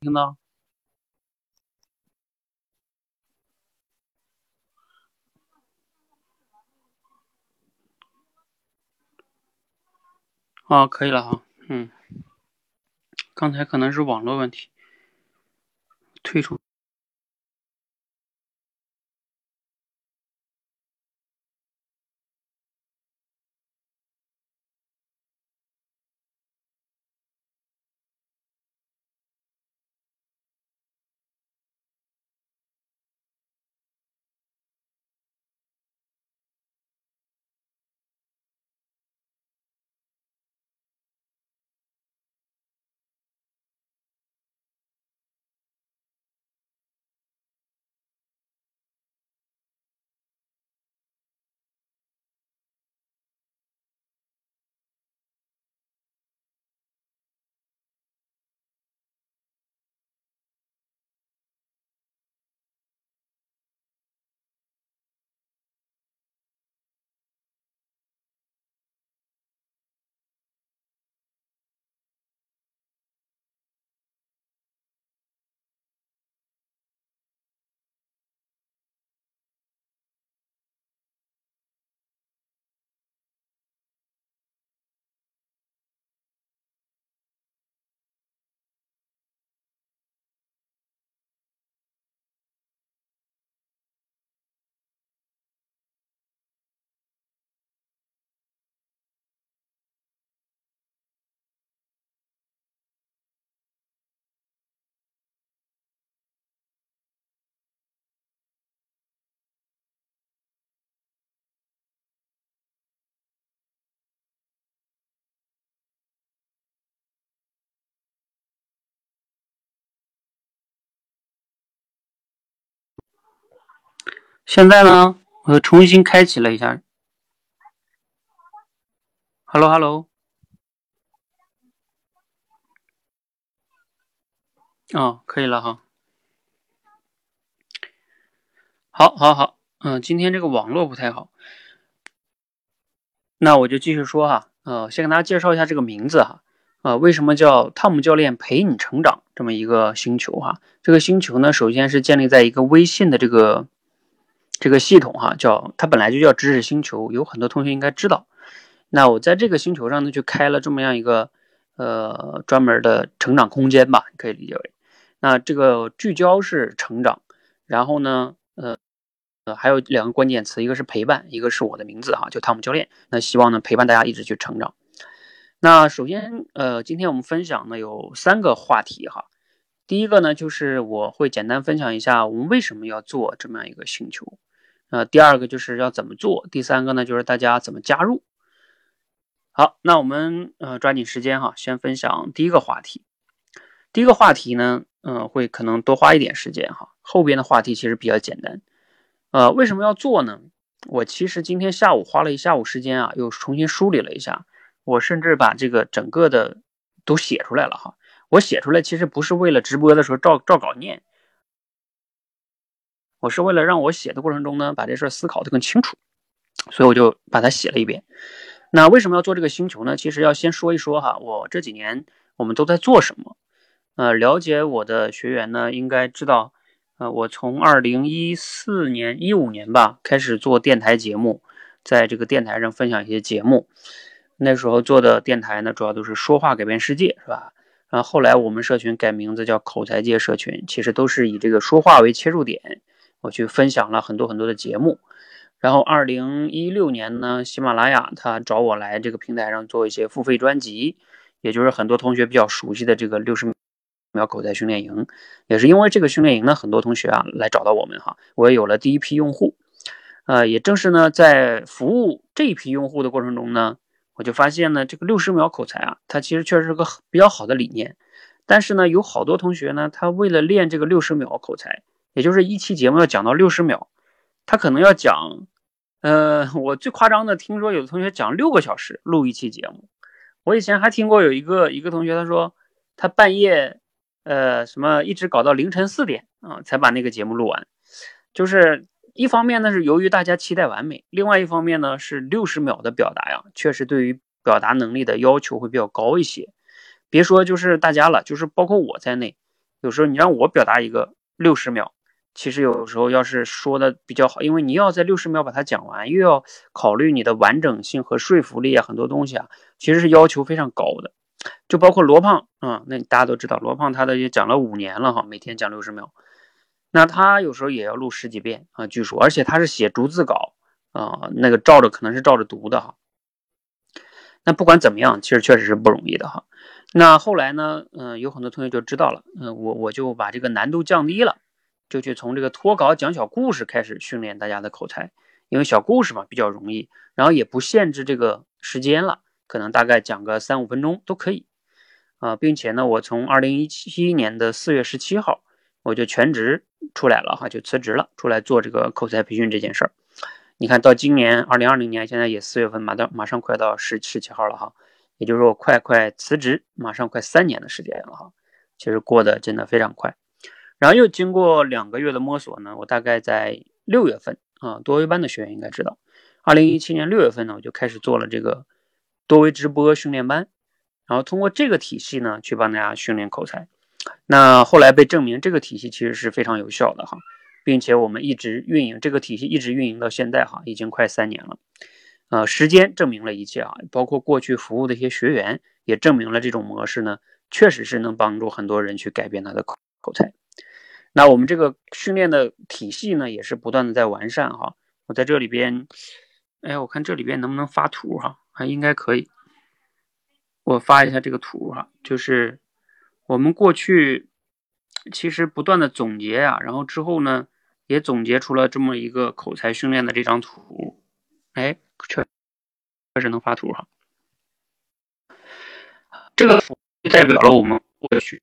听到？啊，可以了哈，嗯，刚才可能是网络问题，退出。现在呢，我又重新开启了一下。Hello，Hello。哦，可以了哈。好，好，好。嗯，今天这个网络不太好，那我就继续说哈。呃，先给大家介绍一下这个名字哈。呃，为什么叫汤姆教练陪你成长这么一个星球哈？这个星球呢，首先是建立在一个微信的这个。这个系统哈，叫它本来就叫知识星球，有很多同学应该知道。那我在这个星球上呢，就开了这么样一个呃专门的成长空间吧，可以理解为。那这个聚焦是成长，然后呢，呃呃还有两个关键词，一个是陪伴，一个是我的名字哈，就汤姆教练。那希望呢陪伴大家一直去成长。那首先呃，今天我们分享呢有三个话题哈。第一个呢就是我会简单分享一下我们为什么要做这么样一个星球。呃，第二个就是要怎么做，第三个呢就是大家怎么加入。好，那我们呃抓紧时间哈，先分享第一个话题。第一个话题呢，嗯，会可能多花一点时间哈，后边的话题其实比较简单。呃，为什么要做呢？我其实今天下午花了一下午时间啊，又重新梳理了一下，我甚至把这个整个的都写出来了哈。我写出来其实不是为了直播的时候照照稿念。我是为了让我写的过程中呢，把这事儿思考的更清楚，所以我就把它写了一遍。那为什么要做这个星球呢？其实要先说一说哈，我这几年我们都在做什么。呃，了解我的学员呢，应该知道，呃，我从二零一四年、一五年吧开始做电台节目，在这个电台上分享一些节目。那时候做的电台呢，主要都是说话改变世界，是吧？然后后来我们社群改名字叫口才界社群，其实都是以这个说话为切入点。我去分享了很多很多的节目，然后二零一六年呢，喜马拉雅他找我来这个平台上做一些付费专辑，也就是很多同学比较熟悉的这个六十秒口才训练营，也是因为这个训练营呢，很多同学啊来找到我们哈，我也有了第一批用户，呃，也正是呢在服务这一批用户的过程中呢，我就发现呢，这个六十秒口才啊，它其实确实是个比较好的理念，但是呢，有好多同学呢，他为了练这个六十秒口才。也就是一期节目要讲到六十秒，他可能要讲，呃，我最夸张的听说有的同学讲六个小时录一期节目。我以前还听过有一个一个同学他说他半夜，呃，什么一直搞到凌晨四点啊才把那个节目录完。就是一方面呢是由于大家期待完美，另外一方面呢是六十秒的表达呀，确实对于表达能力的要求会比较高一些。别说就是大家了，就是包括我在内。有时候你让我表达一个六十秒，其实有时候要是说的比较好，因为你要在六十秒把它讲完，又要考虑你的完整性和说服力啊，很多东西啊，其实是要求非常高的。就包括罗胖啊，那大家都知道，罗胖他的也讲了五年了哈，每天讲六十秒，那他有时候也要录十几遍啊，据说，而且他是写逐字稿啊，那个照着可能是照着读的哈。那不管怎么样，其实确实是不容易的哈。那后来呢，嗯，有很多同学就知道了，嗯，我我就把这个难度降低了，就去从这个脱稿讲小故事开始训练大家的口才，因为小故事嘛比较容易，然后也不限制这个时间了。可能大概讲个三五分钟都可以，啊，并且呢，我从二零一七年的四月十七号我就全职出来了哈，就辞职了，出来做这个口才培训这件事儿。你看到今年二零二零年，现在也四月份，马到马上快到十十七号了哈，也就是说我快快辞职，马上快三年的时间了哈，其实过得真的非常快。然后又经过两个月的摸索呢，我大概在六月份啊，多维班的学员应该知道，二零一七年六月份呢，我就开始做了这个。多维直播训练班，然后通过这个体系呢，去帮大家训练口才。那后来被证明这个体系其实是非常有效的哈，并且我们一直运营这个体系，一直运营到现在哈，已经快三年了。呃，时间证明了一切啊，包括过去服务的一些学员也证明了这种模式呢，确实是能帮助很多人去改变他的口口才。那我们这个训练的体系呢，也是不断的在完善哈。我在这里边，哎，我看这里边能不能发图哈？还应该可以，我发一下这个图哈，就是我们过去其实不断的总结啊，然后之后呢也总结出了这么一个口才训练的这张图，哎，确确实能发图哈。这个图代表了我们过去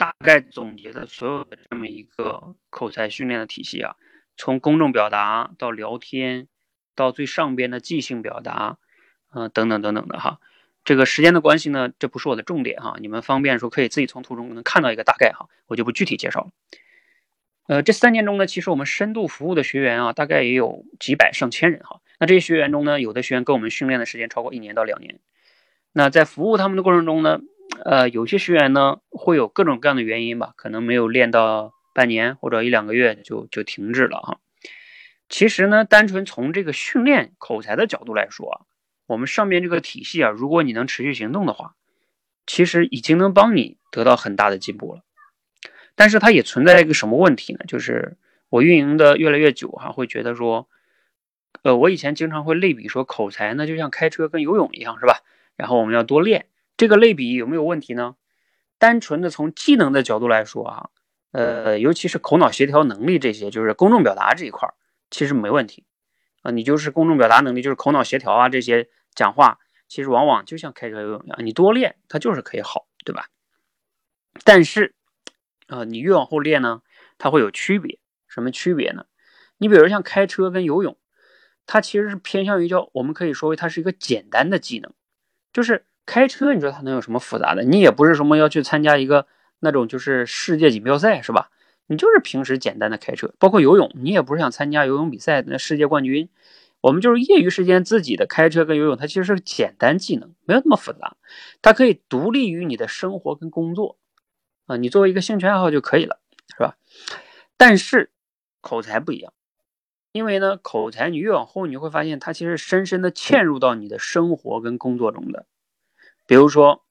大概总结的所有的这么一个口才训练的体系啊，从公众表达到聊天。到最上边的即兴表达，嗯，等等等等的哈。这个时间的关系呢，这不是我的重点哈。你们方便的时候可以自己从图中能看到一个大概哈，我就不具体介绍了。呃，这三年中呢，其实我们深度服务的学员啊，大概也有几百上千人哈。那这些学员中呢，有的学员跟我们训练的时间超过一年到两年。那在服务他们的过程中呢，呃，有些学员呢会有各种各样的原因吧，可能没有练到半年或者一两个月就就停止了哈。其实呢，单纯从这个训练口才的角度来说啊，我们上面这个体系啊，如果你能持续行动的话，其实已经能帮你得到很大的进步了。但是它也存在一个什么问题呢？就是我运营的越来越久哈，会觉得说，呃，我以前经常会类比说，口才呢就像开车跟游泳一样，是吧？然后我们要多练。这个类比有没有问题呢？单纯的从技能的角度来说啊，呃，尤其是口脑协调能力这些，就是公众表达这一块。其实没问题，啊，你就是公众表达能力，就是口脑协调啊，这些讲话，其实往往就像开车游泳一样，你多练，它就是可以好，对吧？但是，啊，你越往后练呢，它会有区别。什么区别呢？你比如像开车跟游泳，它其实是偏向于叫，我们可以说为它是一个简单的技能。就是开车，你说它能有什么复杂的？你也不是什么要去参加一个那种就是世界锦标赛，是吧？你就是平时简单的开车，包括游泳，你也不是想参加游泳比赛那世界冠军。我们就是业余时间自己的开车跟游泳，它其实是个简单技能，没有那么复杂，它可以独立于你的生活跟工作啊，你作为一个兴趣爱好就可以了，是吧？但是口才不一样，因为呢，口才你越往后你会发现，它其实深深的嵌入到你的生活跟工作中的，比如说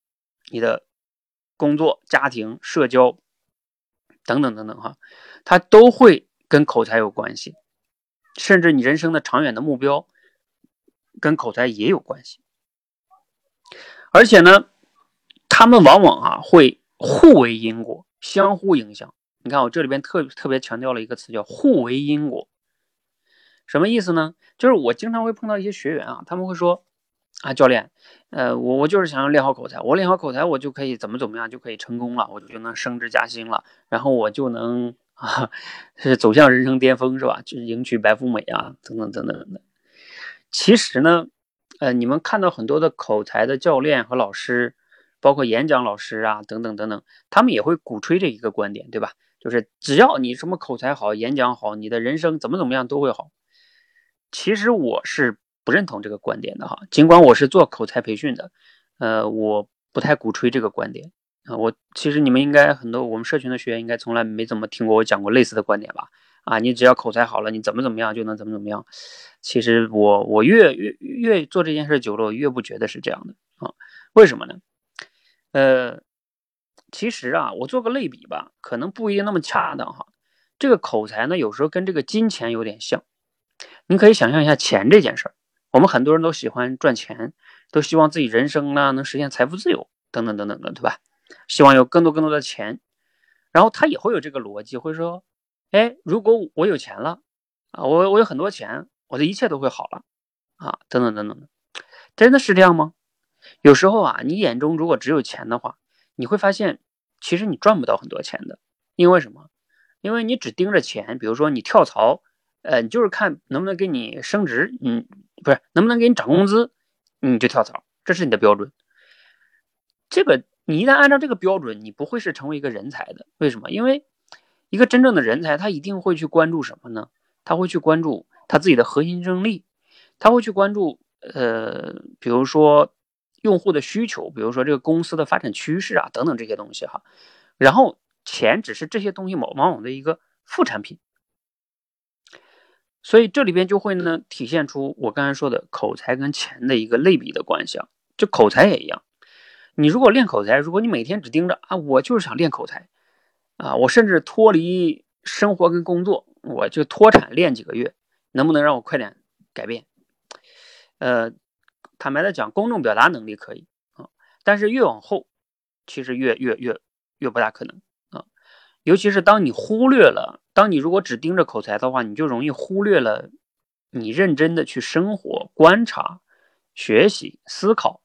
你的工作、家庭、社交。等等等等哈，它都会跟口才有关系，甚至你人生的长远的目标跟口才也有关系。而且呢，他们往往啊会互为因果，相互影响。你看我这里边特特别强调了一个词叫互为因果，什么意思呢？就是我经常会碰到一些学员啊，他们会说。啊，教练，呃，我我就是想要练好口才，我练好口才，我就可以怎么怎么样，就可以成功了，我就能升职加薪了，然后我就能啊，是走向人生巅峰，是吧？就是迎娶白富美啊，等等等等等等。其实呢，呃，你们看到很多的口才的教练和老师，包括演讲老师啊，等等等等，他们也会鼓吹这一个观点，对吧？就是只要你什么口才好，演讲好，你的人生怎么怎么样都会好。其实我是。不认同这个观点的哈，尽管我是做口才培训的，呃，我不太鼓吹这个观点啊，我其实你们应该很多我们社群的学员应该从来没怎么听过我讲过类似的观点吧？啊，你只要口才好了，你怎么怎么样就能怎么怎么样。其实我我越越越做这件事久了，我越不觉得是这样的啊。为什么呢？呃，其实啊，我做个类比吧，可能不一定那么恰当哈。这个口才呢，有时候跟这个金钱有点像。你可以想象一下钱这件事儿，我们很多人都喜欢赚钱，都希望自己人生呢能实现财富自由等等等等的，对吧？希望有更多更多的钱，然后他也会有这个逻辑，会说，哎，如果我有钱了啊，我我有很多钱，我的一切都会好了啊，等等等等的，真的是这样吗？有时候啊，你眼中如果只有钱的话，你会发现其实你赚不到很多钱的，因为什么？因为你只盯着钱，比如说你跳槽，呃，你就是看能不能给你升职，嗯，不是能不能给你涨工资，你就跳槽，这是你的标准，这个。你一旦按照这个标准，你不会是成为一个人才的。为什么？因为一个真正的人才，他一定会去关注什么呢？他会去关注他自己的核心竞争力，他会去关注呃，比如说用户的需求，比如说这个公司的发展趋势啊，等等这些东西哈。然后钱只是这些东西往往往的一个副产品。所以这里边就会呢体现出我刚才说的口才跟钱的一个类比的关系啊，就口才也一样。你如果练口才，如果你每天只盯着啊，我就是想练口才，啊，我甚至脱离生活跟工作，我就脱产练几个月，能不能让我快点改变？呃，坦白的讲，公众表达能力可以啊，但是越往后，其实越越越越不大可能，尤其是当你忽略了，当你如果只盯着口才的话，你就容易忽略了你认真的去生活、观察、学习、思考。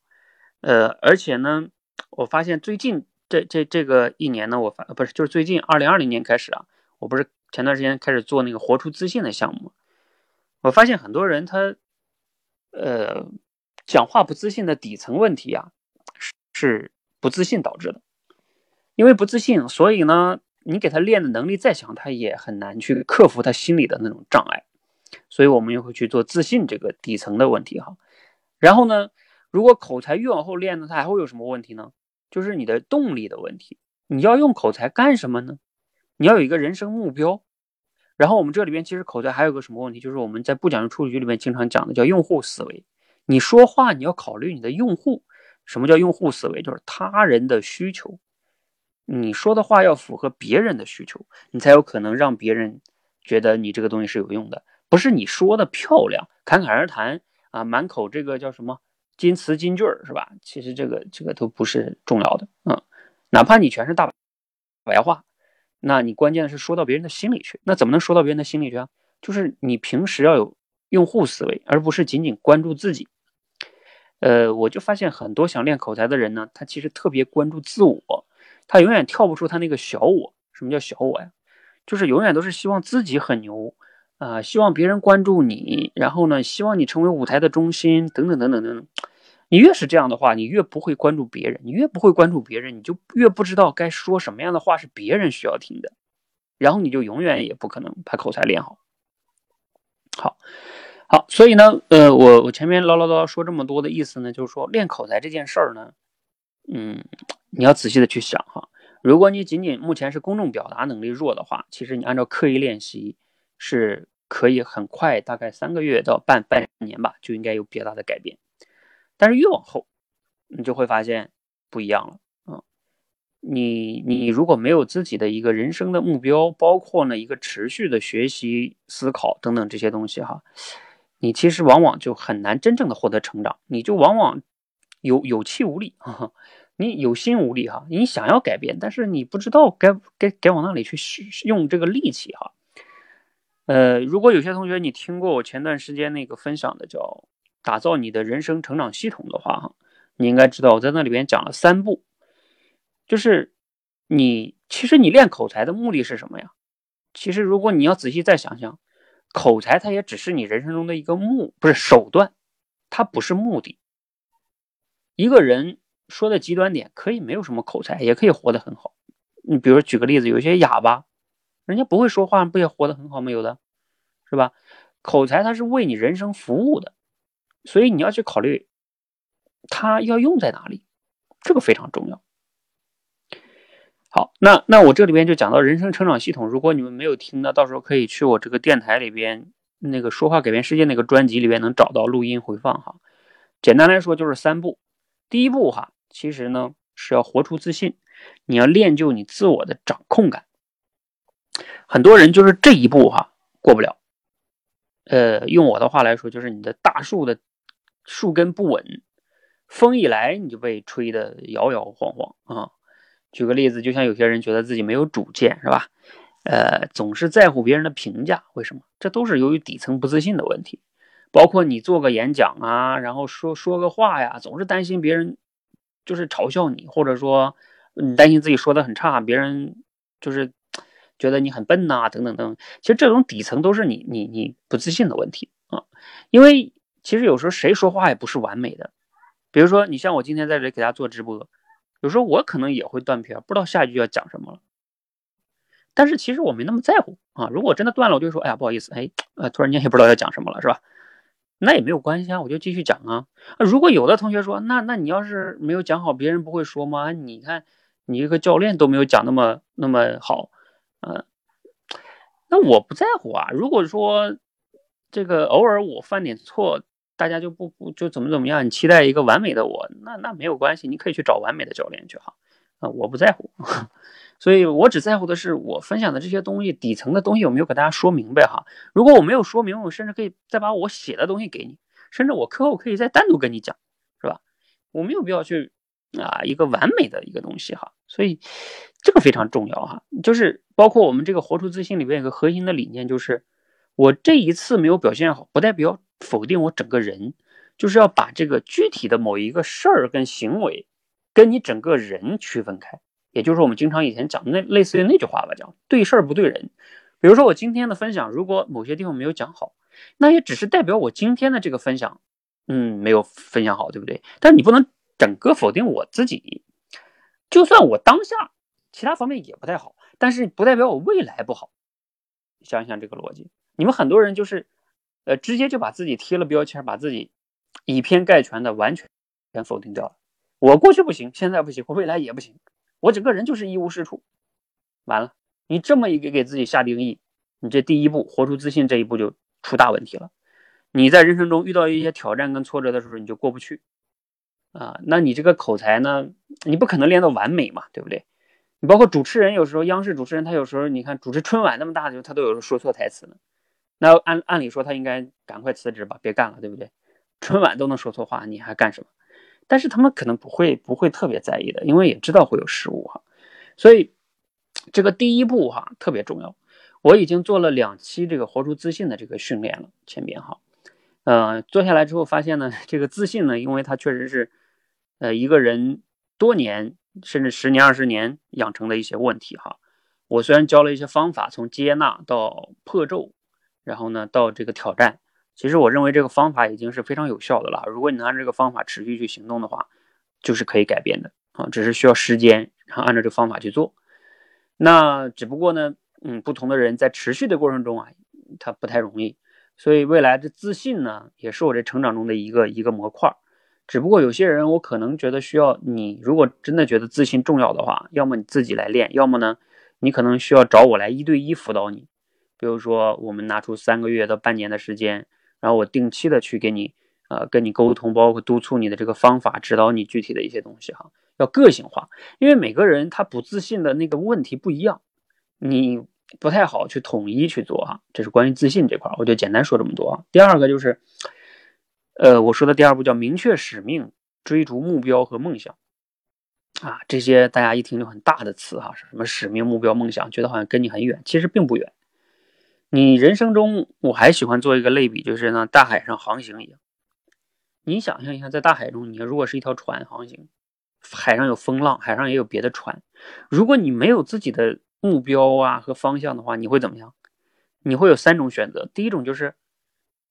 呃，而且呢，我发现最近这这这个一年呢，我发不是就是最近二零二零年开始啊，我不是前段时间开始做那个活出自信的项目，我发现很多人他，呃，讲话不自信的底层问题啊，是是不自信导致的，因为不自信，所以呢，你给他练的能力再强，他也很难去克服他心里的那种障碍，所以我们又会去做自信这个底层的问题哈，然后呢。如果口才越往后练呢，他还会有什么问题呢？就是你的动力的问题。你要用口才干什么呢？你要有一个人生目标。然后我们这里边其实口才还有个什么问题？就是我们在不讲究处理局里面经常讲的叫用户思维。你说话你要考虑你的用户。什么叫用户思维？就是他人的需求。你说的话要符合别人的需求，你才有可能让别人觉得你这个东西是有用的。不是你说的漂亮，侃侃而谈啊，满口这个叫什么？金词金句儿是吧？其实这个这个都不是重要的，嗯，哪怕你全是大白话，那你关键是说到别人的心里去。那怎么能说到别人的心里去啊？就是你平时要有用户思维，而不是仅仅关注自己。呃，我就发现很多想练口才的人呢，他其实特别关注自我，他永远跳不出他那个小我。什么叫小我呀？就是永远都是希望自己很牛。啊，希望别人关注你，然后呢，希望你成为舞台的中心，等等等等等等。你越是这样的话，你越不会关注别人，你越不会关注别人，你就越不知道该说什么样的话是别人需要听的，然后你就永远也不可能把口才练好。好，好，所以呢，呃，我我前面唠唠叨叨说这么多的意思呢，就是说练口才这件事儿呢，嗯，你要仔细的去想哈。如果你仅仅目前是公众表达能力弱的话，其实你按照刻意练习。是可以很快，大概三个月到半半年吧，就应该有比较大的改变。但是越往后，你就会发现不一样了啊！你你如果没有自己的一个人生的目标，包括呢一个持续的学习、思考等等这些东西哈，你其实往往就很难真正的获得成长，你就往往有有气无力，你有心无力哈。你想要改变，但是你不知道该该该往哪里去用这个力气哈。呃，如果有些同学你听过我前段时间那个分享的叫打造你的人生成长系统的话，哈，你应该知道我在那里边讲了三步，就是你其实你练口才的目的是什么呀？其实如果你要仔细再想想，口才它也只是你人生中的一个目，不是手段，它不是目的。一个人说的极端点，可以没有什么口才，也可以活得很好。你比如举个例子，有些哑巴。人家不会说话，不也活得很好吗？有的，是吧？口才它是为你人生服务的，所以你要去考虑，它要用在哪里，这个非常重要。好，那那我这里边就讲到人生成长系统。如果你们没有听的，到时候可以去我这个电台里边那个说话改变世界那个专辑里边能找到录音回放哈。简单来说就是三步，第一步哈，其实呢是要活出自信，你要练就你自我的掌控感。很多人就是这一步哈过不了。呃，用我的话来说，就是你的大树的树根不稳，风一来你就被吹得摇摇晃晃啊。举个例子，就像有些人觉得自己没有主见，是吧？呃，总是在乎别人的评价，为什么？这都是由于底层不自信的问题。包括你做个演讲啊，然后说说个话呀，总是担心别人就是嘲笑你，或者说你担心自己说的很差，别人就是觉得你很笨呐，等等等。其实这种底层都是你你你不自信的问题啊。因为其实有时候谁说话也不是完美的。比如说你像我今天在这里给大家做直播。有时候我可能也会断片，不知道下一句要讲什么了。但是其实我没那么在乎啊。如果真的断了，我就说，哎呀，不好意思，哎，呃，突然间也不知道要讲什么了，是吧？那也没有关系啊，我就继续讲啊。如果有的同学说，那那你要是没有讲好，别人不会说吗？你看你一个教练都没有讲那么那么好，嗯，那我不在乎啊。如果说这个偶尔我犯点错。大家就不不就怎么怎么样？你期待一个完美的我，那那没有关系，你可以去找完美的教练去哈。啊，我不在乎，所以我只在乎的是我分享的这些东西底层的东西有没有给大家说明白哈。如果我没有说明，我甚至可以再把我写的东西给你，甚至我课后可以再单独跟你讲，是吧？我没有必要去啊一个完美的一个东西哈。所以这个非常重要哈，就是包括我们这个活出自信里面有个核心的理念，就是我这一次没有表现好，不代表。否定我整个人，就是要把这个具体的某一个事儿跟行为，跟你整个人区分开。也就是我们经常以前讲的那类似于那句话吧，讲对事儿不对人。比如说我今天的分享，如果某些地方没有讲好，那也只是代表我今天的这个分享，嗯，没有分享好，对不对？但你不能整个否定我自己。就算我当下其他方面也不太好，但是不代表我未来不好。想想这个逻辑，你们很多人就是。呃，直接就把自己贴了标签，把自己以偏概全的完全全否定掉了。我过去不行，现在不行，我未来也不行，我整个人就是一无是处。完了，你这么一个给自己下定义，你这第一步活出自信这一步就出大问题了。你在人生中遇到一些挑战跟挫折的时候，你就过不去啊。那你这个口才呢，你不可能练到完美嘛，对不对？你包括主持人，有时候央视主持人他有时候你看主持春晚那么大的时候，他都有时候说错台词呢。那按按理说他应该赶快辞职吧，别干了，对不对？春晚都能说错话，你还干什么？但是他们可能不会不会特别在意的，因为也知道会有失误哈。所以这个第一步哈特别重要。我已经做了两期这个活出自信的这个训练了，前边哈，呃，做下来之后发现呢，这个自信呢，因为它确实是呃一个人多年甚至十年二十年养成的一些问题哈。我虽然教了一些方法，从接纳到破咒。然后呢，到这个挑战，其实我认为这个方法已经是非常有效的了。如果你能按这个方法持续去行动的话，就是可以改变的啊，只是需要时间，然后按照这个方法去做。那只不过呢，嗯，不同的人在持续的过程中啊，他不太容易。所以未来的自信呢，也是我这成长中的一个一个模块。只不过有些人，我可能觉得需要你，如果真的觉得自信重要的话，要么你自己来练，要么呢，你可能需要找我来一对一辅导你。比如说，我们拿出三个月到半年的时间，然后我定期的去给你，呃，跟你沟通，包括督促你的这个方法，指导你具体的一些东西哈，要个性化，因为每个人他不自信的那个问题不一样，你不太好去统一去做哈。这是关于自信这块，我就简单说这么多啊。第二个就是，呃，我说的第二步叫明确使命，追逐目标和梦想，啊，这些大家一听就很大的词哈，什么使命、目标、梦想，觉得好像跟你很远，其实并不远。你人生中，我还喜欢做一个类比，就是呢，大海上航行一样。你想象一下，在大海中，你如果是一条船航行，海上有风浪，海上也有别的船。如果你没有自己的目标啊和方向的话，你会怎么样？你会有三种选择。第一种就是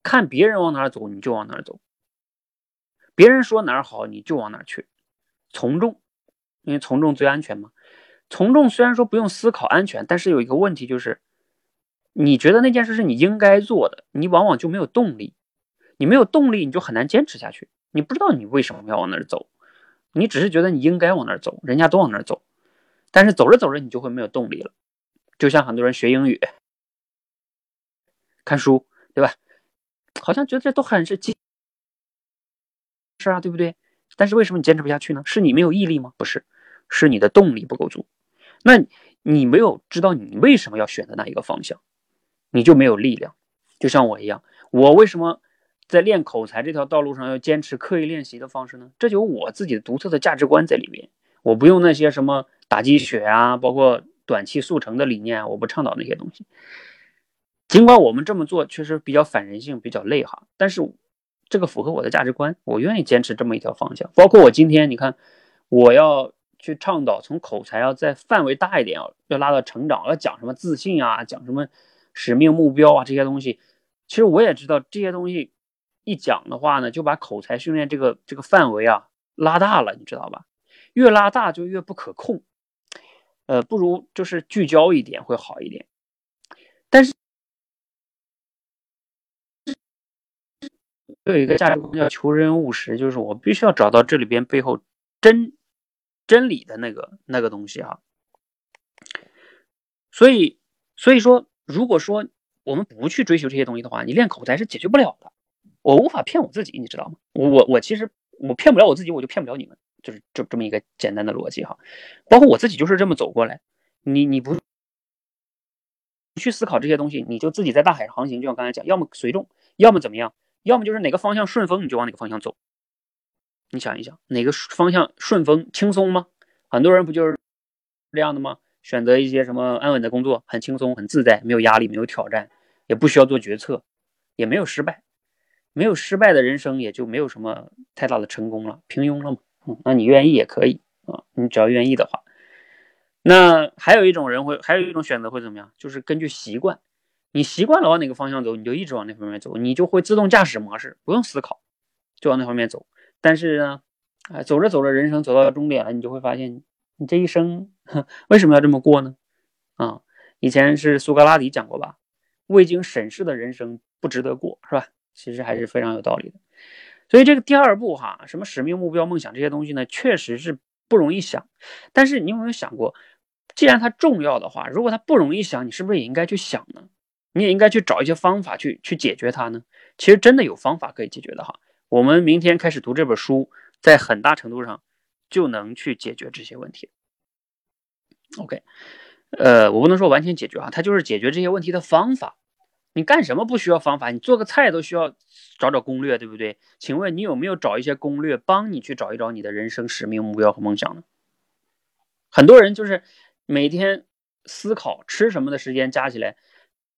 看别人往哪走，你就往哪走。别人说哪儿好，你就往哪儿去，从众，因为从众最安全嘛。从众虽然说不用思考安全，但是有一个问题就是。你觉得那件事是你应该做的，你往往就没有动力。你没有动力，你就很难坚持下去。你不知道你为什么要往那儿走，你只是觉得你应该往那儿走，人家都往那儿走。但是走着走着你就会没有动力了，就像很多人学英语、看书，对吧？好像觉得这都很是基是啊，对不对？但是为什么你坚持不下去呢？是你没有毅力吗？不是，是你的动力不够足。那你没有知道你为什么要选择那一个方向，你就没有力量。就像我一样，我为什么在练口才这条道路上要坚持刻意练习的方式呢？这就有我自己的独特的价值观在里面。我不用那些什么打鸡血啊，包括短期速成的理念，我不倡导那些东西。尽管我们这么做确实比较反人性，比较累哈，但是这个符合我的价值观，我愿意坚持这么一条方向。包括我今天，你看，我要去倡导从口才要再范围大一点，要要拉到成长，要讲什么自信啊，讲什么使命目标啊这些东西。其实我也知道这些东西一讲的话呢，就把口才训练这个这个范围啊拉大了，你知道吧？越拉大就越不可控，呃，不如就是聚焦一点会好一点。但是有一个价值观叫求真务实，就是我必须要找到这里边背后真真理的那个那个东西哈。所以，所以说，如果说我们不去追求这些东西的话，你练口才是解决不了的。我无法骗我自己，你知道吗？我我我其实我骗不了我自己，我就骗不了你们。就是这这么一个简单的逻辑哈，包括我自己就是这么走过来。你你不去思考这些东西，你就自己在大海上航行，就像刚才讲，要么随众，要么怎么样，要么就是哪个方向顺风你就往哪个方向走。你想一想，哪个方向顺风轻松吗？很多人不就是这样的吗？选择一些什么安稳的工作，很轻松很自在，没有压力，没有挑战，也不需要做决策，也没有失败，没有失败的人生也就没有什么太大的成功了，平庸了嘛。嗯，那你愿意也可以啊，你只要愿意的话。那还有一种人会，还有一种选择会怎么样？就是根据习惯，你习惯了往哪个方向走，你就一直往那方面走，你就会自动驾驶模式，不用思考，就往那方面走。但是呢，啊，走着走着，人生走到终点了，你就会发现，你这一生 为什么要这么过呢？啊，以前是苏格拉底讲过吧，未经审视的人生不值得过，是吧？其实还是非常有道理的。所以这个第二步哈，什么使命、目标、梦想这些东西呢，确实是不容易想。但是你有没有想过，既然它重要的话，如果它不容易想，你是不是也应该去想呢？你也应该去找一些方法去去解决它呢？其实真的有方法可以解决的哈。我们明天开始读这本书，在很大程度上就能去解决这些问题。OK，呃，我不能说完全解决啊，它就是解决这些问题的方法。你干什么不需要方法？你做个菜都需要找找攻略，对不对？请问你有没有找一些攻略帮你去找一找你的人生使命、目标和梦想呢？很多人就是每天思考吃什么的时间加起来，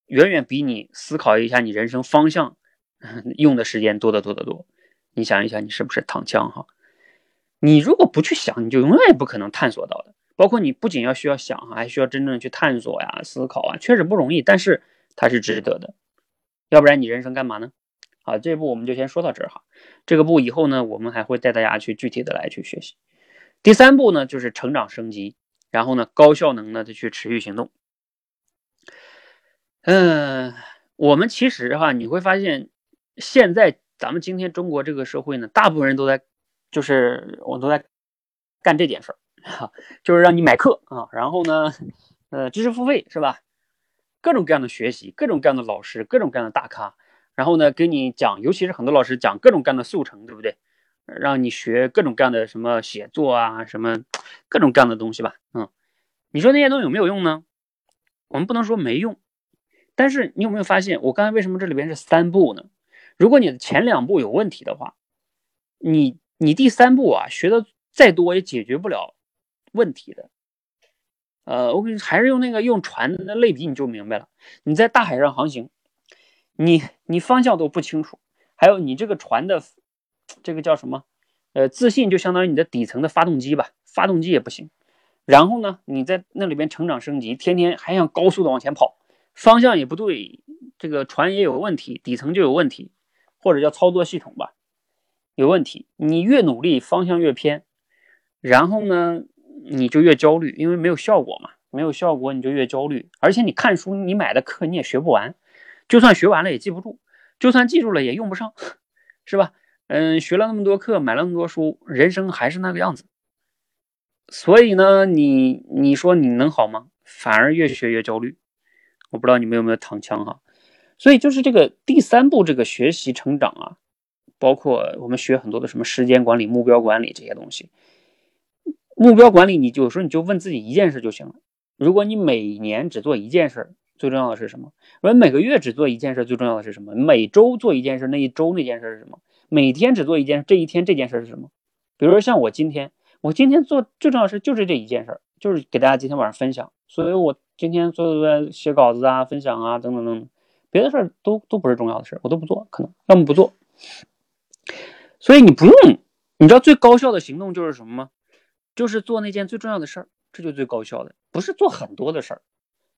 远远比你思考一下你人生方向 用的时间多得多得多。你想一想，你是不是躺枪哈？你如果不去想，你就永远也不可能探索到的。包括你不仅要需要想，还需要真正去探索呀、思考啊，确实不容易。但是。它是值得的，要不然你人生干嘛呢？好，这一步我们就先说到这儿哈。这个步以后呢，我们还会带大家去具体的来去学习。第三步呢，就是成长升级，然后呢，高效能的去持续行动。嗯，我们其实哈，你会发现，现在咱们今天中国这个社会呢，大部分人都在，就是我都在干这件事儿，哈，就是让你买课啊，然后呢，呃，知识付费是吧？各种各样的学习，各种各样的老师，各种各样的大咖，然后呢，给你讲，尤其是很多老师讲各种各样的速成，对不对？让你学各种各样的什么写作啊，什么各种各样的东西吧。嗯，你说那些东西有没有用呢？我们不能说没用，但是你有没有发现，我刚才为什么这里边是三步呢？如果你的前两步有问题的话，你你第三步啊，学的再多也解决不了问题的。呃，我给你还是用那个用船的类比，你就明白了。你在大海上航行，你你方向都不清楚，还有你这个船的这个叫什么？呃，自信就相当于你的底层的发动机吧，发动机也不行。然后呢，你在那里边成长升级，天天还想高速的往前跑，方向也不对，这个船也有问题，底层就有问题，或者叫操作系统吧，有问题。你越努力，方向越偏，然后呢？你就越焦虑，因为没有效果嘛，没有效果你就越焦虑。而且你看书，你买的课你也学不完，就算学完了也记不住，就算记住了也用不上，是吧？嗯，学了那么多课，买了那么多书，人生还是那个样子。所以呢，你你说你能好吗？反而越学越焦虑。我不知道你们有没有躺枪哈。所以就是这个第三步，这个学习成长啊，包括我们学很多的什么时间管理、目标管理这些东西。目标管理，你有时候你就问自己一件事就行了。如果你每年只做一件事，最重要的是什么？我每个月只做一件事，最重要的是什么？每周做一件事，那一周那件事是什么？每天只做一件，这一天这件事是什么？比如说像我今天，我今天做最重要的事就是这一件事，就是给大家今天晚上分享。所以我今天做做写稿子啊、分享啊等等等等。别的事儿都都不是重要的事儿，我都不做，可能要么不做。所以你不用，你知道最高效的行动就是什么吗？就是做那件最重要的事儿，这就最高效的，不是做很多的事儿。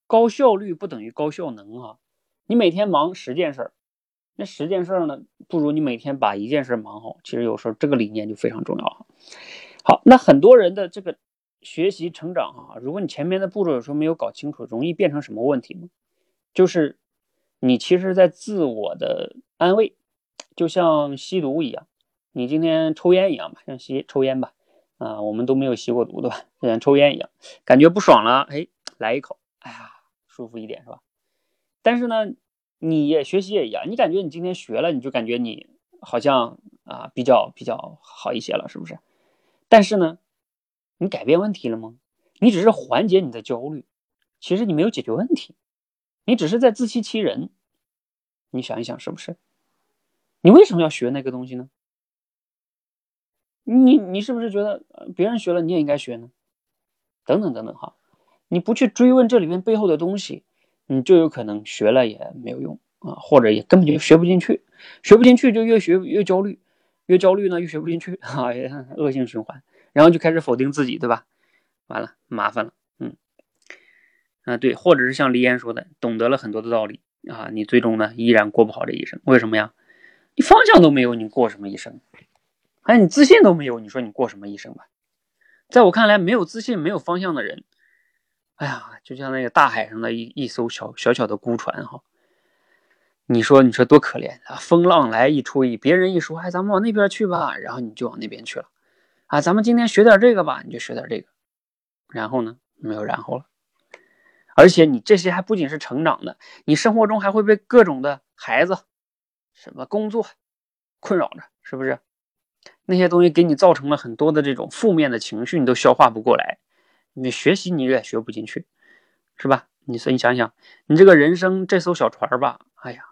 高效率不等于高效能啊！你每天忙十件事儿，那十件事儿呢，不如你每天把一件事忙好。其实有时候这个理念就非常重要哈。好，那很多人的这个学习成长啊，如果你前面的步骤有时候没有搞清楚，容易变成什么问题呢？就是。你其实，在自我的安慰，就像吸毒一样，你今天抽烟一样吧，像吸抽烟吧，啊，我们都没有吸过毒对吧，就像抽烟一样，感觉不爽了，哎，来一口，哎呀，舒服一点是吧？但是呢，你也学习也一样，你感觉你今天学了，你就感觉你好像啊比较比较好一些了，是不是？但是呢，你改变问题了吗？你只是缓解你的焦虑，其实你没有解决问题。你只是在自欺欺人，你想一想是不是？你为什么要学那个东西呢？你你是不是觉得别人学了你也应该学呢？等等等等哈，你不去追问这里面背后的东西，你就有可能学了也没有用啊，或者也根本就学不进去，学不进去就越学越焦虑，越焦虑呢越学不进去 啊，恶性循环，然后就开始否定自己，对吧？完了，麻烦了。嗯啊，对，或者是像黎岩说的，懂得了很多的道理啊，你最终呢依然过不好这一生，为什么呀？你方向都没有，你过什么一生？哎，你自信都没有，你说你过什么一生吧？在我看来，没有自信、没有方向的人，哎呀，就像那个大海上的一一艘小小小的孤船哈。你说，你说多可怜啊！风浪来一吹，别人一说，哎，咱们往那边去吧，然后你就往那边去了啊。咱们今天学点这个吧，你就学点这个，然后呢，没有然后了。而且你这些还不仅是成长的，你生活中还会被各种的孩子、什么工作困扰着，是不是？那些东西给你造成了很多的这种负面的情绪，你都消化不过来，你学习你也学不进去，是吧？你说你想想，你这个人生这艘小船吧，哎呀，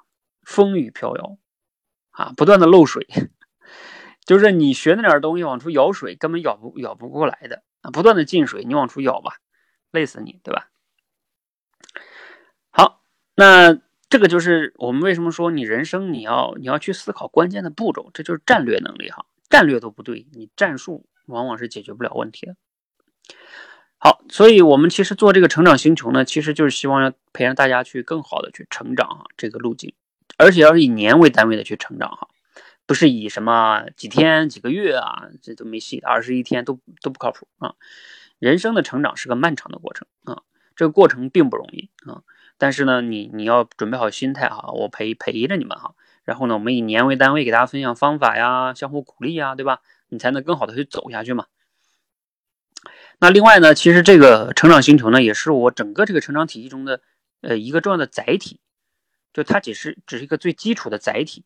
风雨飘摇啊，不断的漏水，就是你学那点东西往出舀水，根本舀不舀不过来的啊，不断的进水，你往出舀吧，累死你，对吧？好那这个就是我们为什么说你人生你要你要去思考关键的步骤，这就是战略能力哈。战略都不对，你战术往往是解决不了问题的。好，所以我们其实做这个成长星球呢，其实就是希望要培养大家去更好的去成长啊，这个路径，而且要是以年为单位的去成长哈，不是以什么几天几个月啊，这都没戏，二十一天都都不靠谱啊。人生的成长是个漫长的过程啊，这个过程并不容易啊。但是呢，你你要准备好心态哈，我陪陪着你们哈，然后呢，我们以年为单位给大家分享方法呀，相互鼓励呀，对吧？你才能更好的去走下去嘛。那另外呢，其实这个成长星球呢，也是我整个这个成长体系中的呃一个重要的载体，就它只是只是一个最基础的载体。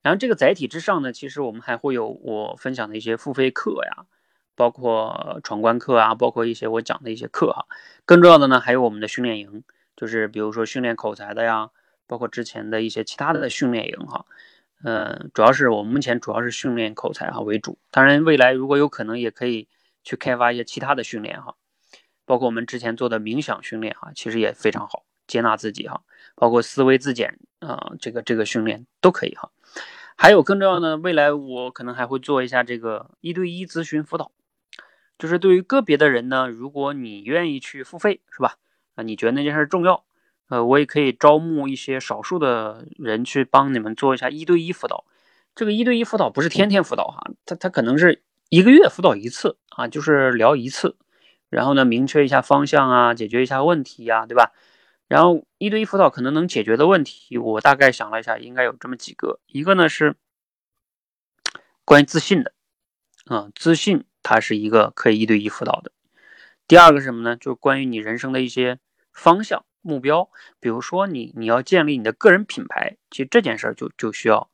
然后这个载体之上呢，其实我们还会有我分享的一些付费课呀，包括闯关课啊，包括一些我讲的一些课哈。更重要的呢，还有我们的训练营。就是比如说训练口才的呀，包括之前的一些其他的训练营哈，呃，主要是我们目前主要是训练口才哈为主，当然未来如果有可能也可以去开发一些其他的训练哈，包括我们之前做的冥想训练哈，其实也非常好，接纳自己哈，包括思维自检啊，这个这个训练都可以哈，还有更重要的，未来我可能还会做一下这个一对一咨询辅导，就是对于个别的人呢，如果你愿意去付费是吧？啊，你觉得那件事重要？呃，我也可以招募一些少数的人去帮你们做一下一对一辅导。这个一对一辅导不是天天辅导哈，他他可能是一个月辅导一次啊，就是聊一次，然后呢，明确一下方向啊，解决一下问题呀，对吧？然后一对一辅导可能能解决的问题，我大概想了一下，应该有这么几个。一个呢是关于自信的，啊，自信它是一个可以一对一辅导的。第二个是什么呢？就是关于你人生的一些方向目标，比如说你你要建立你的个人品牌，其实这件事儿就就需要，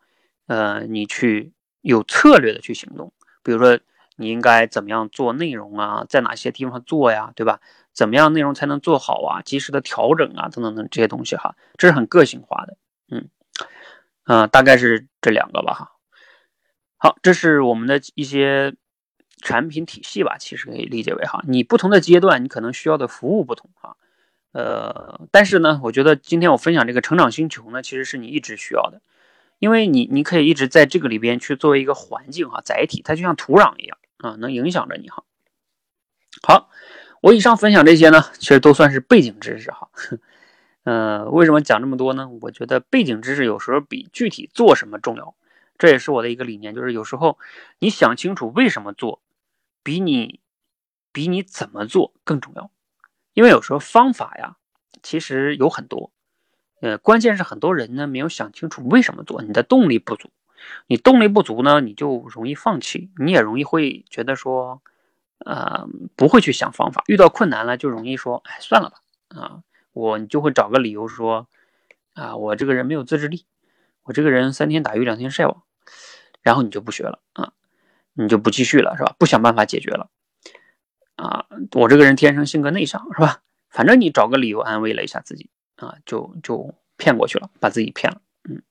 呃，你去有策略的去行动。比如说你应该怎么样做内容啊，在哪些地方做呀，对吧？怎么样内容才能做好啊？及时的调整啊，等等等这些东西哈，这是很个性化的。嗯，啊，大概是这两个吧哈。好，这是我们的一些。产品体系吧，其实可以理解为哈，你不同的阶段，你可能需要的服务不同哈，呃，但是呢，我觉得今天我分享这个成长星球呢，其实是你一直需要的，因为你你可以一直在这个里边去作为一个环境哈载体，它就像土壤一样啊，能影响着你哈。好，我以上分享这些呢，其实都算是背景知识哈，呃，为什么讲这么多呢？我觉得背景知识有时候比具体做什么重要，这也是我的一个理念，就是有时候你想清楚为什么做。比你比你怎么做更重要，因为有时候方法呀，其实有很多，呃，关键是很多人呢没有想清楚为什么做，你的动力不足，你动力不足呢，你就容易放弃，你也容易会觉得说，呃，不会去想方法，遇到困难了就容易说，哎，算了吧，啊，我你就会找个理由说，啊，我这个人没有自制力，我这个人三天打鱼两天晒网，然后你就不学了啊。你就不继续了是吧？不想办法解决了啊！我这个人天生性格内向是吧？反正你找个理由安慰了一下自己啊，就就骗过去了，把自己骗了。嗯，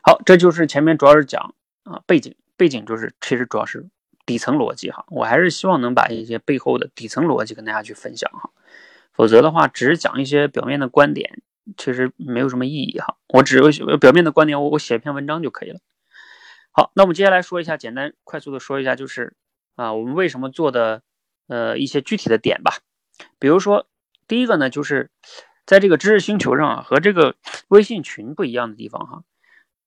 好，这就是前面主要是讲啊背景，背景就是其实主要是底层逻辑哈。我还是希望能把一些背后的底层逻辑跟大家去分享哈，否则的话只是讲一些表面的观点，其实没有什么意义哈。我只有表面的观点，我我写一篇文章就可以了。好，那我们接下来说一下，简单快速的说一下，就是啊，我们为什么做的呃一些具体的点吧。比如说，第一个呢，就是在这个知识星球上啊，和这个微信群不一样的地方哈。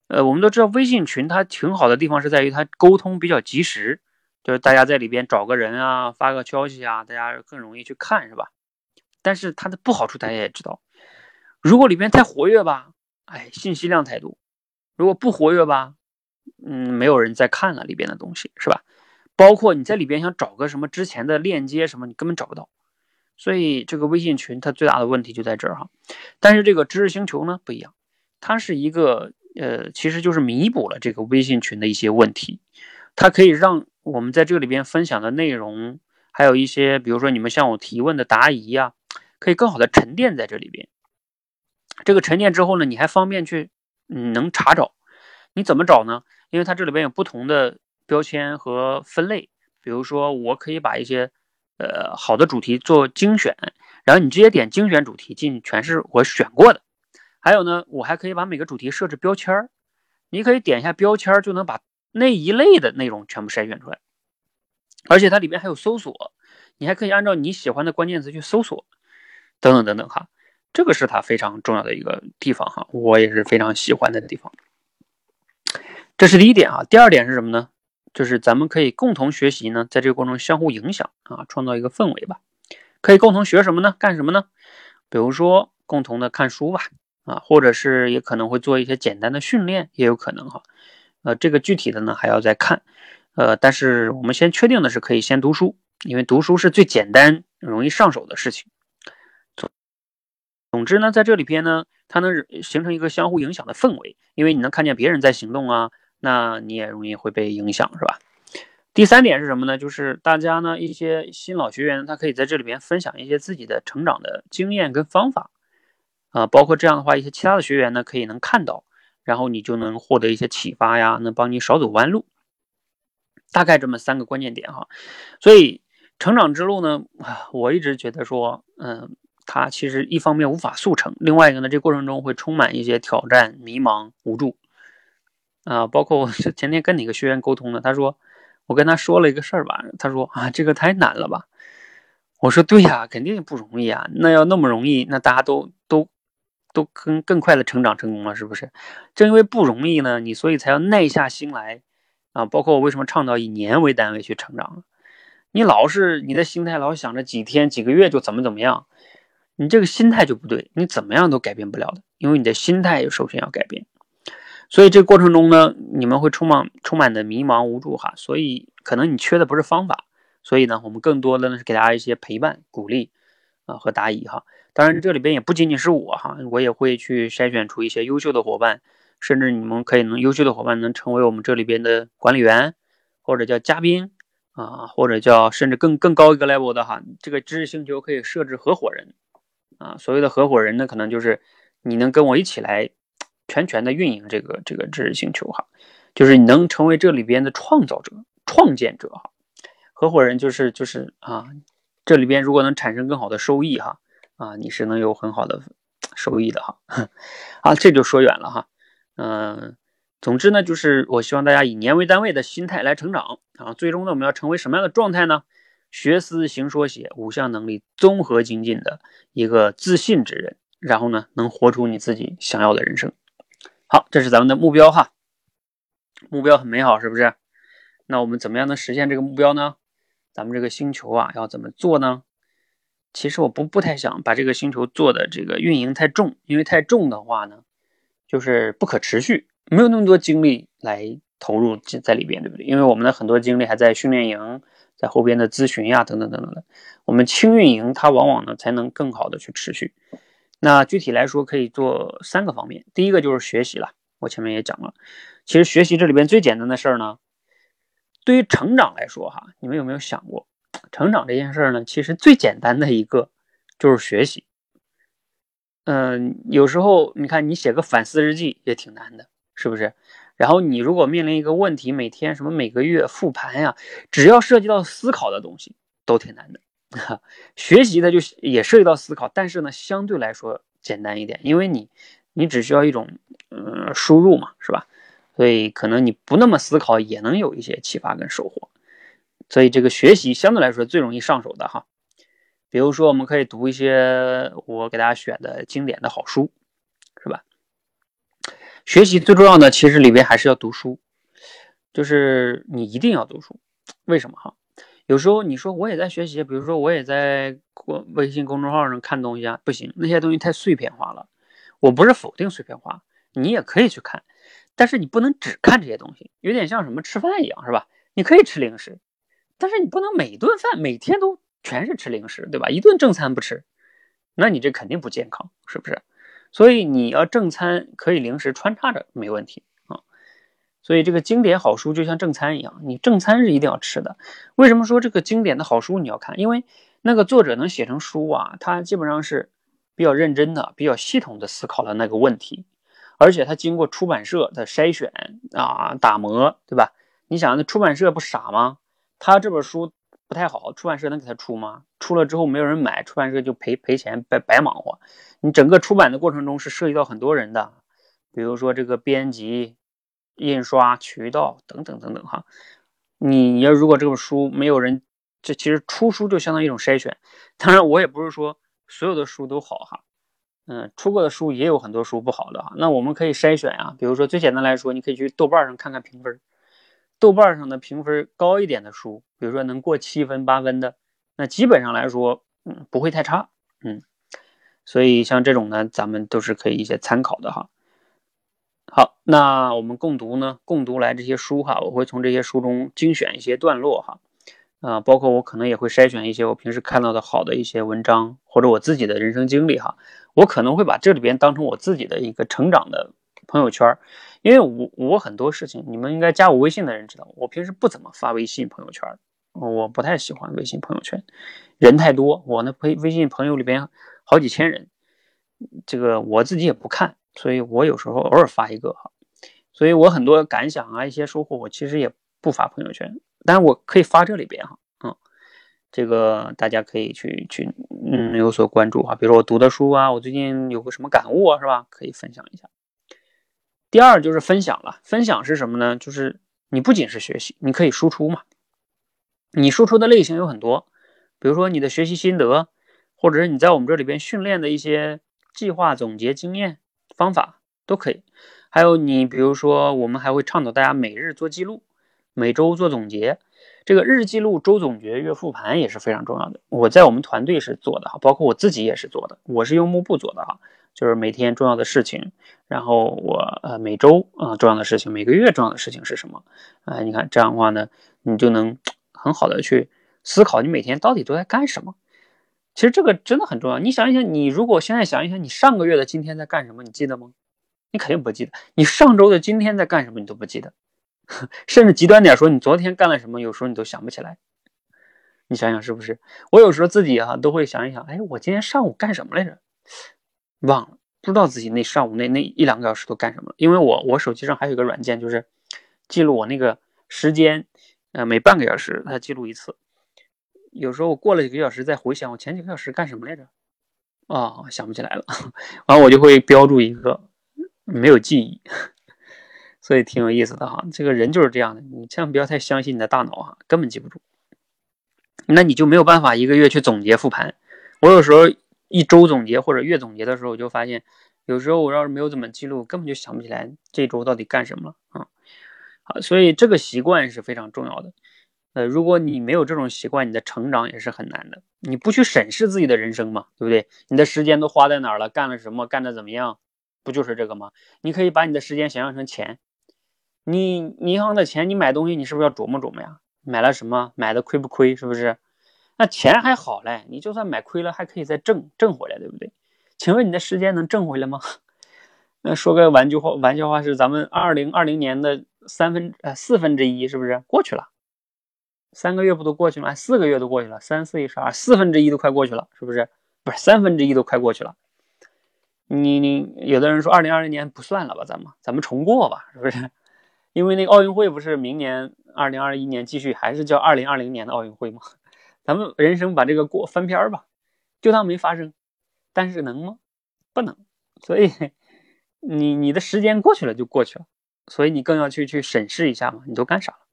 呃，我们都知道微信群它挺好的地方是在于它沟通比较及时，就是大家在里边找个人啊，发个消息啊，大家更容易去看，是吧？但是它的不好处大家也知道，如果里边太活跃吧，哎，信息量太多；如果不活跃吧。嗯，没有人在看了里边的东西，是吧？包括你在里边想找个什么之前的链接什么，你根本找不到。所以这个微信群它最大的问题就在这儿哈。但是这个知识星球呢不一样，它是一个呃，其实就是弥补了这个微信群的一些问题。它可以让我们在这里边分享的内容，还有一些比如说你们向我提问的答疑呀，可以更好的沉淀在这里边。这个沉淀之后呢，你还方便去嗯能查找。你怎么找呢？因为它这里边有不同的标签和分类，比如说我可以把一些呃好的主题做精选，然后你直接点精选主题进，全是我选过的。还有呢，我还可以把每个主题设置标签儿，你可以点一下标签儿就能把那一类的内容全部筛选出来。而且它里面还有搜索，你还可以按照你喜欢的关键词去搜索，等等等等哈，这个是它非常重要的一个地方哈，我也是非常喜欢的地方。这是第一点啊，第二点是什么呢？就是咱们可以共同学习呢，在这个过程中相互影响啊，创造一个氛围吧。可以共同学什么呢？干什么呢？比如说共同的看书吧，啊，或者是也可能会做一些简单的训练，也有可能哈。呃，这个具体的呢还要再看。呃，但是我们先确定的是可以先读书，因为读书是最简单、容易上手的事情。总总之呢，在这里边呢，它能形成一个相互影响的氛围，因为你能看见别人在行动啊。那你也容易会被影响，是吧？第三点是什么呢？就是大家呢一些新老学员，他可以在这里边分享一些自己的成长的经验跟方法，啊，包括这样的话，一些其他的学员呢可以能看到，然后你就能获得一些启发呀，能帮你少走弯路。大概这么三个关键点哈。所以成长之路呢，我一直觉得说，嗯，它其实一方面无法速成，另外一个呢，这过程中会充满一些挑战、迷茫、无助。啊，包括我前天跟哪个学员沟通的，他说我跟他说了一个事儿吧，他说啊，这个太难了吧？我说对呀，肯定不容易啊。那要那么容易，那大家都都都更更快的成长成功了，是不是？正因为不容易呢，你所以才要耐下心来啊。包括我为什么倡导以年为单位去成长？你老是你的心态老想着几天几个月就怎么怎么样，你这个心态就不对，你怎么样都改变不了的，因为你的心态首先要改变。所以这过程中呢，你们会充满充满的迷茫无助哈，所以可能你缺的不是方法，所以呢，我们更多的呢是给大家一些陪伴、鼓励啊和答疑哈。当然，这里边也不仅仅是我哈，我也会去筛选出一些优秀的伙伴，甚至你们可以能优秀的伙伴能成为我们这里边的管理员，或者叫嘉宾啊，或者叫甚至更更高一个 level 的哈，这个知识星球可以设置合伙人啊。所谓的合伙人呢，可能就是你能跟我一起来全权的运营这个这个知识星球哈，就是你能成为这里边的创造者、创建者哈。合伙人就是就是啊，这里边如果能产生更好的收益哈，啊，你是能有很好的收益的哈，啊，这就说远了哈，嗯，总之呢，就是我希望大家以年为单位的心态来成长啊，最终呢，我们要成为什么样的状态呢？学思行说写五项能力综合精进的一个自信之人，然后呢，能活出你自己想要的人生。好，这是咱们的目标哈，目标很美好，是不是？那我们怎么样能实现这个目标呢？咱们这个星球啊，要怎么做呢？其实我不不太想把这个星球做的这个运营太重，因为太重的话呢，就是不可持续，没有那么多精力来投入在里边，对不对？因为我们的很多精力还在训练营，在后边的咨询呀，等等等等的。我们轻运营，它往往呢才能更好的去持续。那具体来说，可以做三个方面。第一个就是学习了，我前面也讲了，其实学习这里边最简单的事儿呢。对于成长来说，哈，你们有没有想过，成长这件事儿呢？其实最简单的一个就是学习。嗯，有时候你看，你写个反思日记也挺难的，是不是？然后你如果面临一个问题，每天什么每个月复盘呀，只要涉及到思考的东西都挺难的。哈 学习它就也涉及到思考，但是呢，相对来说简单一点，因为你你只需要一种嗯输入嘛，是吧？所以可能你不那么思考，也能有一些启发跟收获。所以这个学习相对来说最容易上手的哈，比如说我们可以读一些我给大家选的经典的好书，是吧？学习最重要的其实里边还是要读书，就是你一定要读书。为什么哈？有时候你说我也在学习，比如说我也在公微信公众号上看东西啊，不行，那些东西太碎片化了。我不是否定碎片化，你也可以去看。但是你不能只看这些东西，有点像什么吃饭一样，是吧？你可以吃零食，但是你不能每顿饭每天都全是吃零食，对吧？一顿正餐不吃，那你这肯定不健康，是不是？所以你要正餐可以零食穿插着没问题。所以这个经典好书就像正餐一样，你正餐是一定要吃的。为什么说这个经典的好书你要看？因为那个作者能写成书啊，他基本上是比较认真的、比较系统的思考了那个问题。而且他经过出版社的筛选啊打磨，对吧？你想那出版社不傻吗？他这本书不太好，出版社能给他出吗？出了之后没有人买，出版社就赔赔钱，白白忙活。你整个出版的过程中是涉及到很多人的，比如说这个编辑、印刷、渠道等等等等哈。你要如果这本书没有人，这其实出书就相当于一种筛选。当然，我也不是说所有的书都好哈。嗯，出过的书也有很多书不好的哈，那我们可以筛选啊，比如说最简单来说，你可以去豆瓣上看看评分，豆瓣上的评分高一点的书，比如说能过七分八分的，那基本上来说，嗯，不会太差，嗯，所以像这种呢，咱们都是可以一些参考的哈。好，那我们共读呢，共读来这些书哈，我会从这些书中精选一些段落哈。啊，包括我可能也会筛选一些我平时看到的好的一些文章，或者我自己的人生经历哈，我可能会把这里边当成我自己的一个成长的朋友圈，因为我我很多事情，你们应该加我微信的人知道，我平时不怎么发微信朋友圈，我不太喜欢微信朋友圈，人太多，我那微微信朋友里边好几千人，这个我自己也不看，所以我有时候偶尔发一个哈，所以我很多感想啊，一些收获，我其实也不发朋友圈。但是我可以发这里边哈，嗯，这个大家可以去去嗯有所关注哈，比如说我读的书啊，我最近有个什么感悟啊，是吧？可以分享一下。第二就是分享了，分享是什么呢？就是你不仅是学习，你可以输出嘛。你输出的类型有很多，比如说你的学习心得，或者是你在我们这里边训练的一些计划、总结、经验、方法都可以。还有你比如说，我们还会倡导大家每日做记录。每周做总结，这个日记录、周总结、月复盘也是非常重要的。我在我们团队是做的，包括我自己也是做的。我是用幕布做的哈，就是每天重要的事情，然后我呃每周啊重要的事情，每个月重要的事情是什么？啊，你看这样的话呢，你就能很好的去思考你每天到底都在干什么。其实这个真的很重要。你想一想，你如果现在想一想，你上个月的今天在干什么，你记得吗？你肯定不记得。你上周的今天在干什么，你都不记得。甚至极端点说，你昨天干了什么，有时候你都想不起来。你想想是不是？我有时候自己哈都会想一想，哎，我今天上午干什么来着？忘了，不知道自己那上午那那一两个小时都干什么。因为我我手机上还有一个软件，就是记录我那个时间，呃，每半个小时它记录一次。有时候我过了几个小时再回想，我前几个小时干什么来着？啊，想不起来了。完我就会标注一个没有记忆。所以挺有意思的哈，这个人就是这样的，你千万不要太相信你的大脑啊，根本记不住。那你就没有办法一个月去总结复盘。我有时候一周总结或者月总结的时候，我就发现，有时候我要是没有怎么记录，根本就想不起来这周到底干什么了啊。好，所以这个习惯是非常重要的。呃，如果你没有这种习惯，你的成长也是很难的。你不去审视自己的人生嘛，对不对？你的时间都花在哪儿了？干了什么？干的怎么样？不就是这个吗？你可以把你的时间想象成钱，你银行的钱，你买东西，你是不是要琢磨琢磨呀？买了什么？买的亏不亏？是不是？那钱还好嘞，你就算买亏了，还可以再挣挣回来，对不对？请问你的时间能挣回来吗？那说个玩句话，玩笑话是咱们二零二零年的三分呃四分之一，是不是过去了？三个月不都过去了？四个月都过去了，三四一十二，四分之一都快过去了，是不是？不是三分之一都快过去了。你你有的人说二零二零年不算了吧，咱们咱们重过吧，是不是？因为那个奥运会不是明年二零二一年继续，还是叫二零二零年的奥运会吗？咱们人生把这个过翻篇儿吧，就当没发生。但是能吗？不能。所以你你的时间过去了就过去了，所以你更要去去审视一下嘛，你都干啥了？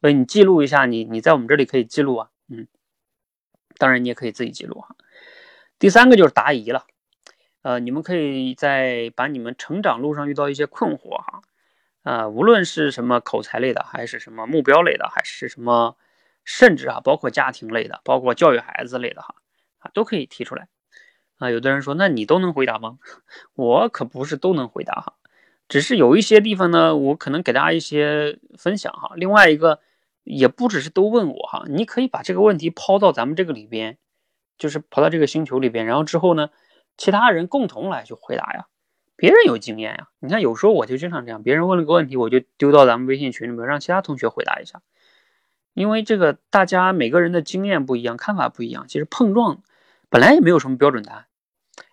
所以你记录一下，你你在我们这里可以记录啊，嗯，当然你也可以自己记录哈。第三个就是答疑了，呃，你们可以在把你们成长路上遇到一些困惑哈，啊，无论是什么口才类的，还是什么目标类的，还是什么。甚至啊，包括家庭类的，包括教育孩子类的哈，啊，都可以提出来啊。有的人说，那你都能回答吗？我可不是都能回答哈，只是有一些地方呢，我可能给大家一些分享哈。另外一个，也不只是都问我哈，你可以把这个问题抛到咱们这个里边，就是抛到这个星球里边，然后之后呢，其他人共同来去回答呀。别人有经验呀，你看有时候我就经常这样，别人问了个问题，我就丢到咱们微信群里面，让其他同学回答一下。因为这个，大家每个人的经验不一样，看法不一样，其实碰撞本来也没有什么标准答案。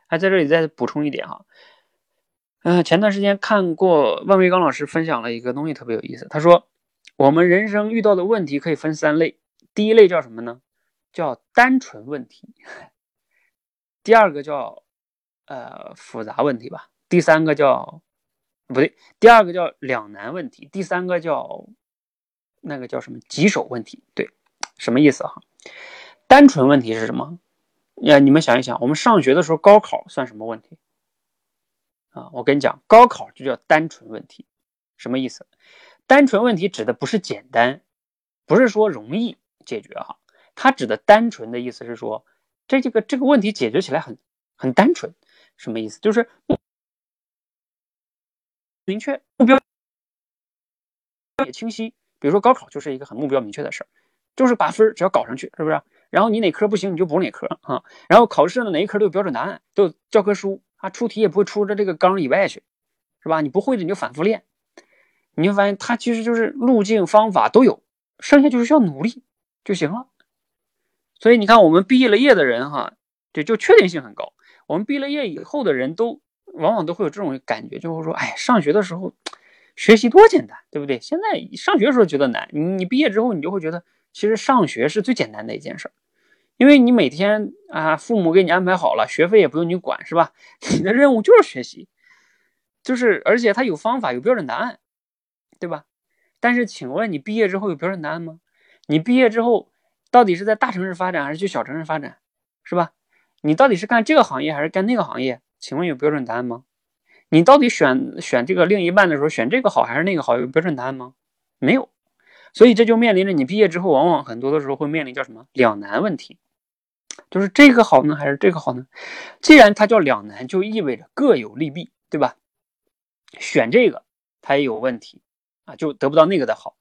还在这里再补充一点哈，嗯，前段时间看过万维刚老师分享了一个东西，特别有意思。他说，我们人生遇到的问题可以分三类，第一类叫什么呢？叫单纯问题。第二个叫呃复杂问题吧。第三个叫不对，第二个叫两难问题。第三个叫。那个叫什么棘手问题？对，什么意思哈？单纯问题是什么？呀，你们想一想，我们上学的时候高考算什么问题啊？我跟你讲，高考就叫单纯问题，什么意思？单纯问题指的不是简单，不是说容易解决哈，它指的单纯的意思是说，这这个这个问题解决起来很很单纯，什么意思？就是明确目标也清晰。比如说高考就是一个很目标明确的事儿，就是把分儿只要搞上去，是不是？然后你哪科不行你就补哪科啊。然后考试呢哪一科都有标准答案，都有教科书啊，出题也不会出在这个纲以外去，是吧？你不会的你就反复练，你就发现它其实就是路径方法都有，剩下就是需要努力就行了。所以你看我们毕了业的人哈，就就确定性很高。我们毕了业以后的人都往往都会有这种感觉，就是说，哎，上学的时候。学习多简单，对不对？现在上学的时候觉得难，你你毕业之后你就会觉得，其实上学是最简单的一件事儿，因为你每天啊，父母给你安排好了，学费也不用你管，是吧？你的任务就是学习，就是而且它有方法，有标准答案，对吧？但是请问你毕业之后有标准答案吗？你毕业之后到底是在大城市发展还是去小城市发展，是吧？你到底是干这个行业还是干那个行业？请问有标准答案吗？你到底选选这个另一半的时候，选这个好还是那个好？有标准答案吗？没有，所以这就面临着你毕业之后，往往很多的时候会面临叫什么两难问题，就是这个好呢，还是这个好呢？既然它叫两难，就意味着各有利弊，对吧？选这个它也有问题啊，就得不到那个的好，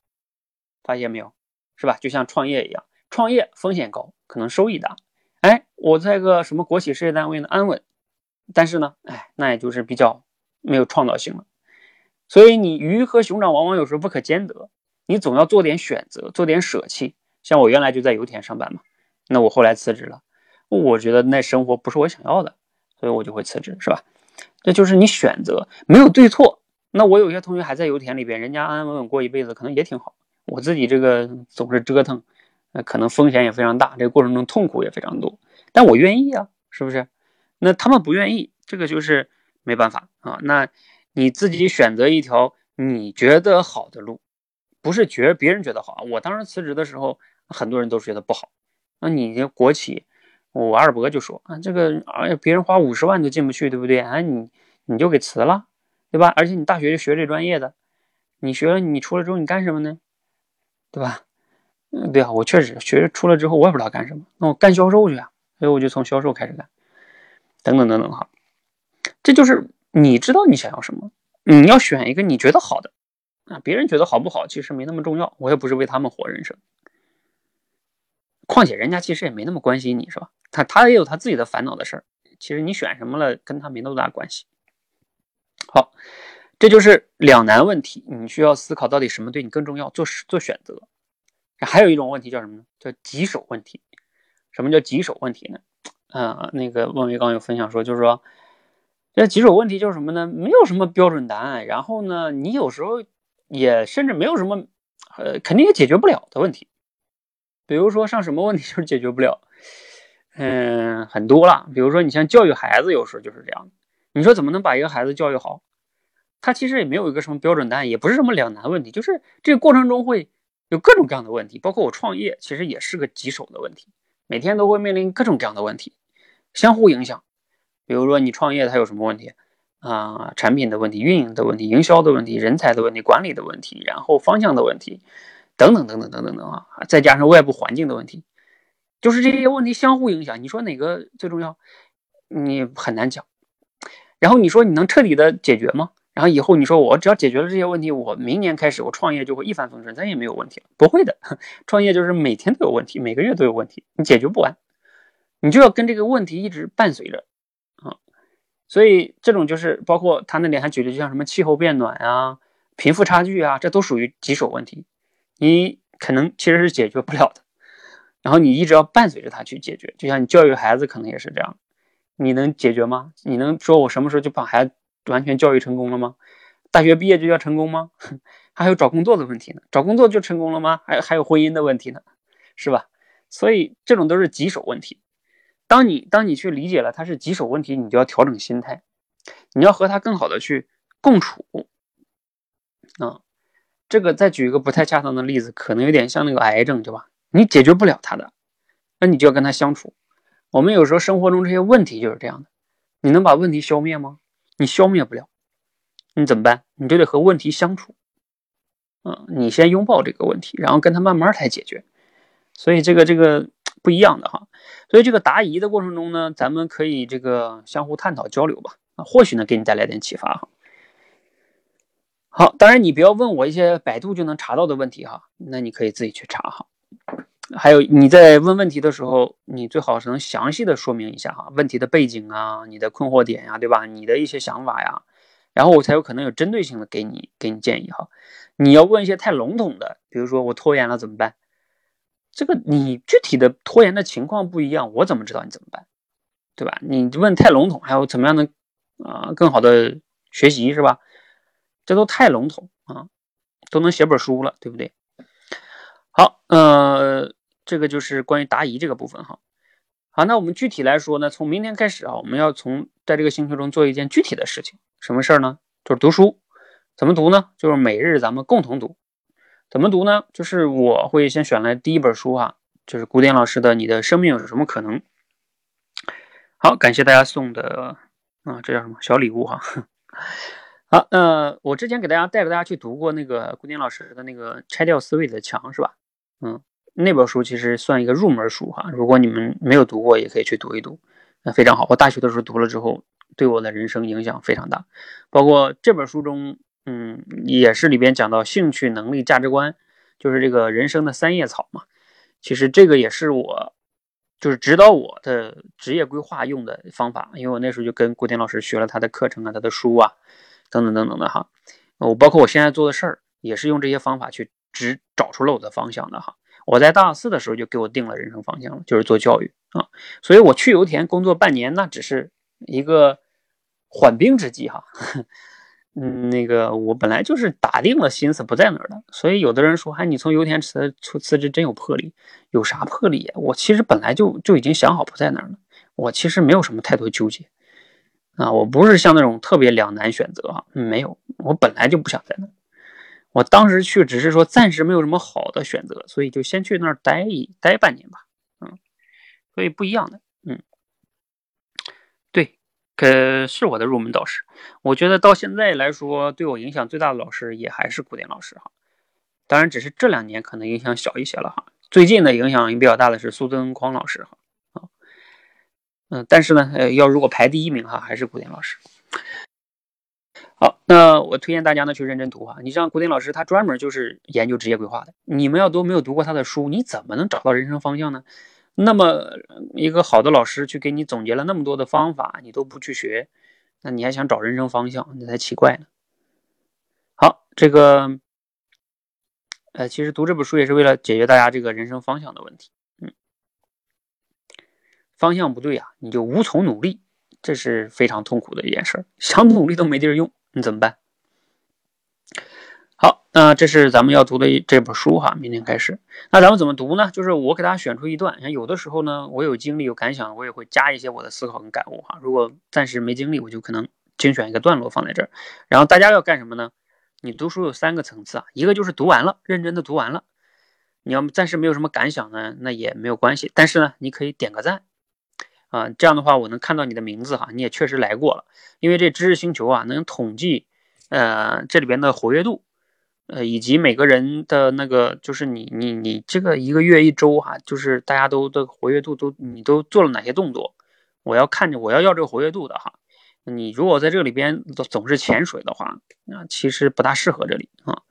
发现没有？是吧？就像创业一样，创业风险高，可能收益大。哎，我在个什么国企事业单位呢，安稳，但是呢，哎，那也就是比较没有创造性了。所以你鱼和熊掌往往有时候不可兼得，你总要做点选择，做点舍弃。像我原来就在油田上班嘛，那我后来辞职了，我觉得那生活不是我想要的，所以我就会辞职，是吧？这就是你选择，没有对错。那我有些同学还在油田里边，人家安安稳稳过一辈子，可能也挺好。我自己这个总是折腾，那可能风险也非常大，这个过程中痛苦也非常多。但我愿意啊，是不是？那他们不愿意，这个就是没办法啊。那你自己选择一条你觉得好的路，不是觉别人觉得好。我当时辞职的时候，很多人都觉得不好。那你这国企，我二伯就说啊，这个哎呀，别人花五十万都进不去，对不对？哎，你你就给辞了，对吧？而且你大学就学这专业的，你学了你出来之后你干什么呢？对吧？嗯，对啊，我确实学出来之后我也不知道干什么，那我干销售去啊，所以我就从销售开始干，等等等等哈，这就是你知道你想要什么，你要选一个你觉得好的啊，别人觉得好不好其实没那么重要，我也不是为他们活人生，况且人家其实也没那么关心你是吧？他他也有他自己的烦恼的事儿，其实你选什么了跟他没那么大关系。好。这就是两难问题，你需要思考到底什么对你更重要，做做选择。还有一种问题叫什么呢？叫棘手问题。什么叫棘手问题呢？啊，那个孟维刚有分享说，就是说，这棘手问题就是什么呢？没有什么标准答案，然后呢，你有时候也甚至没有什么，呃，肯定也解决不了的问题。比如说，像什么问题就是解决不了？嗯，很多了。比如说，你像教育孩子，有时候就是这样。你说怎么能把一个孩子教育好？他其实也没有一个什么标准答案，也不是什么两难问题，就是这个过程中会有各种各样的问题，包括我创业，其实也是个棘手的问题，每天都会面临各种各样的问题，相互影响。比如说你创业，它有什么问题啊？产品的问题、运营的问题、营销的问题、人才的问题、管理的问题，然后方向的问题，等等等等等等等啊，再加上外部环境的问题，就是这些问题相互影响。你说哪个最重要？你很难讲。然后你说你能彻底的解决吗？然后以后你说我只要解决了这些问题，我明年开始我创业就会一帆风顺，咱也没有问题了。不会的，创业就是每天都有问题，每个月都有问题，你解决不完，你就要跟这个问题一直伴随着啊。所以这种就是包括他那里还举的，就像什么气候变暖啊、贫富差距啊，这都属于棘手问题，你可能其实是解决不了的。然后你一直要伴随着他去解决，就像你教育孩子可能也是这样，你能解决吗？你能说我什么时候就把孩子？完全教育成功了吗？大学毕业就要成功吗？还有找工作的问题呢？找工作就成功了吗？还还有婚姻的问题呢，是吧？所以这种都是棘手问题。当你当你去理解了它是棘手问题，你就要调整心态，你要和他更好的去共处。啊，这个再举一个不太恰当的例子，可能有点像那个癌症，对吧？你解决不了他的，那你就要跟他相处。我们有时候生活中这些问题就是这样的，你能把问题消灭吗？你消灭不了，你怎么办？你就得和问题相处，嗯，你先拥抱这个问题，然后跟他慢慢来解决。所以这个这个不一样的哈。所以这个答疑的过程中呢，咱们可以这个相互探讨交流吧，啊，或许呢给你带来点启发哈。好，当然你不要问我一些百度就能查到的问题哈，那你可以自己去查哈。还有你在问问题的时候，你最好是能详细的说明一下哈，问题的背景啊，你的困惑点呀，对吧？你的一些想法呀，然后我才有可能有针对性的给你给你建议哈。你要问一些太笼统的，比如说我拖延了怎么办？这个你具体的拖延的情况不一样，我怎么知道你怎么办？对吧？你问太笼统，还有怎么样的啊更好的学习是吧？这都太笼统啊，都能写本书了，对不对？好，呃，这个就是关于答疑这个部分哈。好，那我们具体来说呢，从明天开始啊，我们要从在这个星球中做一件具体的事情，什么事儿呢？就是读书。怎么读呢？就是每日咱们共同读。怎么读呢？就是我会先选来第一本书哈，就是古典老师的《你的生命有什么可能》。好，感谢大家送的啊，这叫什么小礼物哈。好，那我之前给大家带着大家去读过那个古典老师的那个《拆掉思维的墙》，是吧？嗯，那本书其实算一个入门书哈，如果你们没有读过，也可以去读一读，那非常好。我大学的时候读了之后，对我的人生影响非常大。包括这本书中，嗯，也是里边讲到兴趣、能力、价值观，就是这个人生的三叶草嘛。其实这个也是我就是指导我的职业规划用的方法，因为我那时候就跟古典老师学了他的课程啊，他的书啊，等等等等的哈。我包括我现在做的事儿，也是用这些方法去只找出了我的方向的哈。我在大四的时候就给我定了人生方向了，就是做教育啊。所以我去油田工作半年，那只是一个缓兵之计哈。嗯，那个我本来就是打定了心思不在那儿的，所以有的人说，哎，你从油田辞出辞职真有魄力，有啥魄力呀？我其实本来就就已经想好不在那儿了，我其实没有什么太多纠结啊，我不是像那种特别两难选择啊，没有，我本来就不想在那儿，我当时去只是说暂时没有什么好的选择，所以就先去那儿待一待半年吧，嗯，所以不一样的，嗯。对可是我的入门导师，我觉得到现在来说，对我影响最大的老师也还是古典老师哈。当然，只是这两年可能影响小一些了哈。最近的影响比较大的是苏增匡老师哈，嗯，但是呢，呃，要如果排第一名哈，还是古典老师。好，那我推荐大家呢去认真读哈。你像古典老师，他专门就是研究职业规划的。你们要都没有读过他的书，你怎么能找到人生方向呢？那么，一个好的老师去给你总结了那么多的方法，你都不去学，那你还想找人生方向，那才奇怪呢。好，这个，呃，其实读这本书也是为了解决大家这个人生方向的问题。嗯，方向不对啊，你就无从努力，这是非常痛苦的一件事儿，想努力都没地儿用，你怎么办？好，那这是咱们要读的这本书哈。明天开始，那咱们怎么读呢？就是我给大家选出一段，像有的时候呢，我有经历有感想，我也会加一些我的思考跟感悟哈。如果暂时没精力，我就可能精选一个段落放在这儿。然后大家要干什么呢？你读书有三个层次啊，一个就是读完了，认真的读完了。你要暂时没有什么感想呢，那也没有关系。但是呢，你可以点个赞啊，这样的话我能看到你的名字哈，你也确实来过了。因为这知识星球啊，能统计呃这里边的活跃度。呃，以及每个人的那个，就是你你你这个一个月一周哈，就是大家都的活跃度都你都做了哪些动作？我要看着我要要这个活跃度的哈。你如果在这里边总是潜水的话，那其实不大适合这里啊。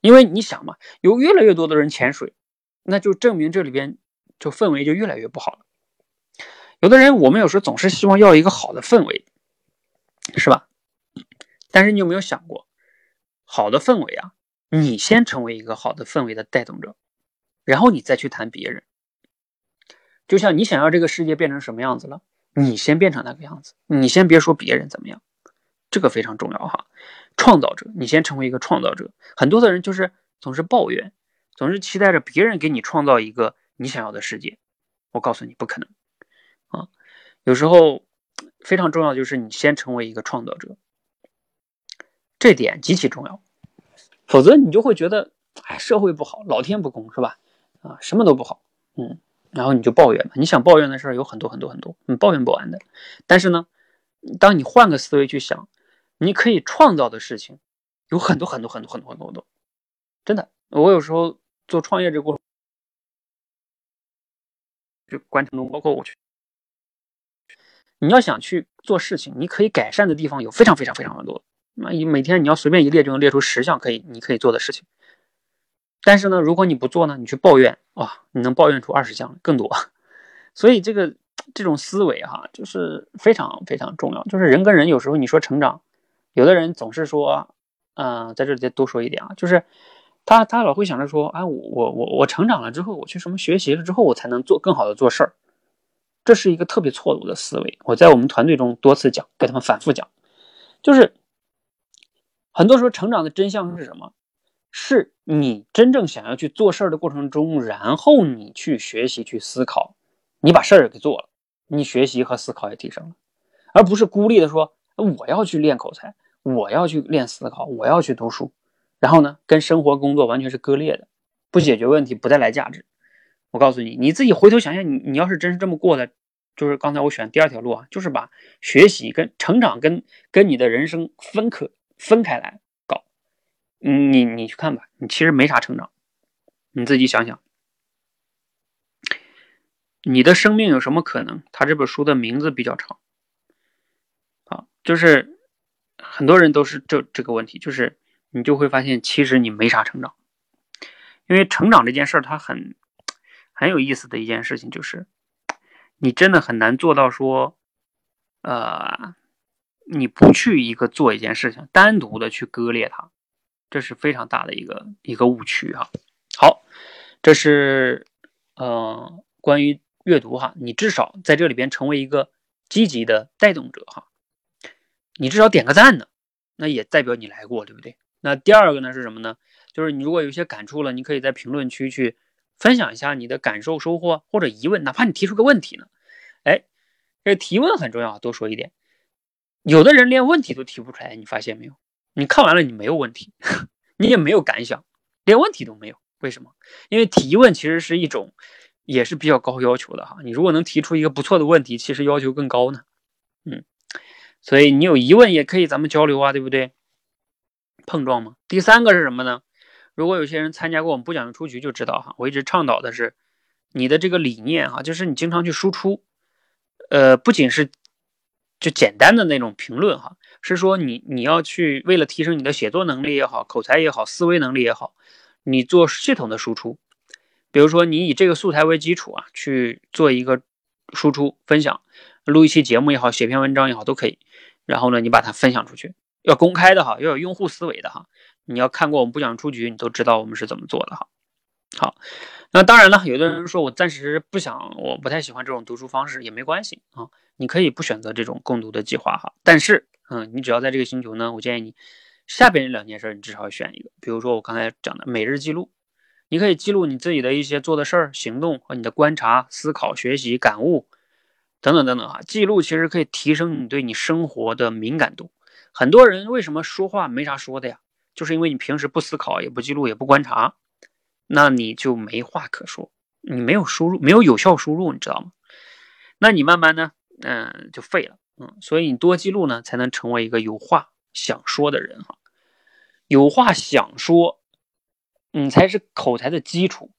因为你想嘛，有越来越多的人潜水，那就证明这里边就氛围就越来越不好了。有的人我们有时候总是希望要一个好的氛围，是吧？但是你有没有想过，好的氛围啊？你先成为一个好的氛围的带动者，然后你再去谈别人。就像你想要这个世界变成什么样子了，你先变成那个样子，你先别说别人怎么样，这个非常重要哈。创造者，你先成为一个创造者。很多的人就是总是抱怨，总是期待着别人给你创造一个你想要的世界。我告诉你，不可能。有时候非常重要就是你先成为一个创造者，这点极其重要。否则你就会觉得，哎，社会不好，老天不公，是吧？啊，什么都不好，嗯，然后你就抱怨嘛。你想抱怨的事儿有很多很多很多，你抱怨不完的。但是呢，当你换个思维去想，你可以创造的事情有很多很多很多很多很多很多。真的，我有时候做创业这过程，就过程中，包括我去，你要想去做事情，你可以改善的地方有非常非常非常的多。那你每天你要随便一列就能列出十项可以你可以做的事情，但是呢，如果你不做呢，你去抱怨哇，你能抱怨出二十项更多。所以这个这种思维哈，就是非常非常重要。就是人跟人有时候你说成长，有的人总是说，嗯，在这里再多说一点啊，就是他他老会想着说，啊，我我我成长了之后，我去什么学习了之后，我才能做更好的做事儿。这是一个特别错误的思维。我在我们团队中多次讲，给他们反复讲，就是。很多时候，成长的真相是什么？是你真正想要去做事儿的过程中，然后你去学习、去思考，你把事儿给做了，你学习和思考也提升了，而不是孤立的说我要去练口才，我要去练思考，我要去读书，然后呢，跟生活工作完全是割裂的，不解决问题，不带来价值。我告诉你，你自己回头想想，你你要是真是这么过的，就是刚才我选第二条路啊，就是把学习跟成长跟跟你的人生分可。分开来搞，你你去看吧，你其实没啥成长，你自己想想，你的生命有什么可能？他这本书的名字比较长，啊，就是很多人都是这这个问题，就是你就会发现，其实你没啥成长，因为成长这件事儿，它很很有意思的一件事情就是，你真的很难做到说，呃，你不去一个做一件事情，单独的去割裂它，这是非常大的一个一个误区哈。好，这是呃关于阅读哈，你至少在这里边成为一个积极的带动者哈，你至少点个赞呢，那也代表你来过，对不对？那第二个呢是什么呢？就是你如果有些感触了，你可以在评论区去。分享一下你的感受、收获或者疑问，哪怕你提出个问题呢？哎，这提问很重要，多说一点。有的人连问题都提不出来，你发现没有？你看完了，你没有问题，你也没有感想，连问题都没有。为什么？因为提问其实是一种，也是比较高要求的哈。你如果能提出一个不错的问题，其实要求更高呢。嗯，所以你有疑问也可以咱们交流啊，对不对？碰撞嘛。第三个是什么呢？如果有些人参加过我们不讲究出局，就知道哈，我一直倡导的是你的这个理念哈，就是你经常去输出，呃，不仅是就简单的那种评论哈，是说你你要去为了提升你的写作能力也好，口才也好，思维能力也好，你做系统的输出，比如说你以这个素材为基础啊，去做一个输出分享，录一期节目也好，写篇文章也好都可以，然后呢，你把它分享出去，要公开的哈，要有用户思维的哈。你要看过我们不讲出局，你都知道我们是怎么做的哈。好，那当然了，有的人说我暂时不想，我不太喜欢这种读书方式也没关系啊，你可以不选择这种共读的计划哈。但是，嗯，你只要在这个星球呢，我建议你下边这两件事你至少选一个。比如说我刚才讲的每日记录，你可以记录你自己的一些做的事儿、行动和你的观察、思考、学习、感悟等等等等哈。记录其实可以提升你对你生活的敏感度。很多人为什么说话没啥说的呀？就是因为你平时不思考，也不记录，也不观察，那你就没话可说，你没有输入，没有有效输入，你知道吗？那你慢慢呢，嗯，就废了，嗯，所以你多记录呢，才能成为一个有话想说的人哈。有话想说，你才是口才的基础。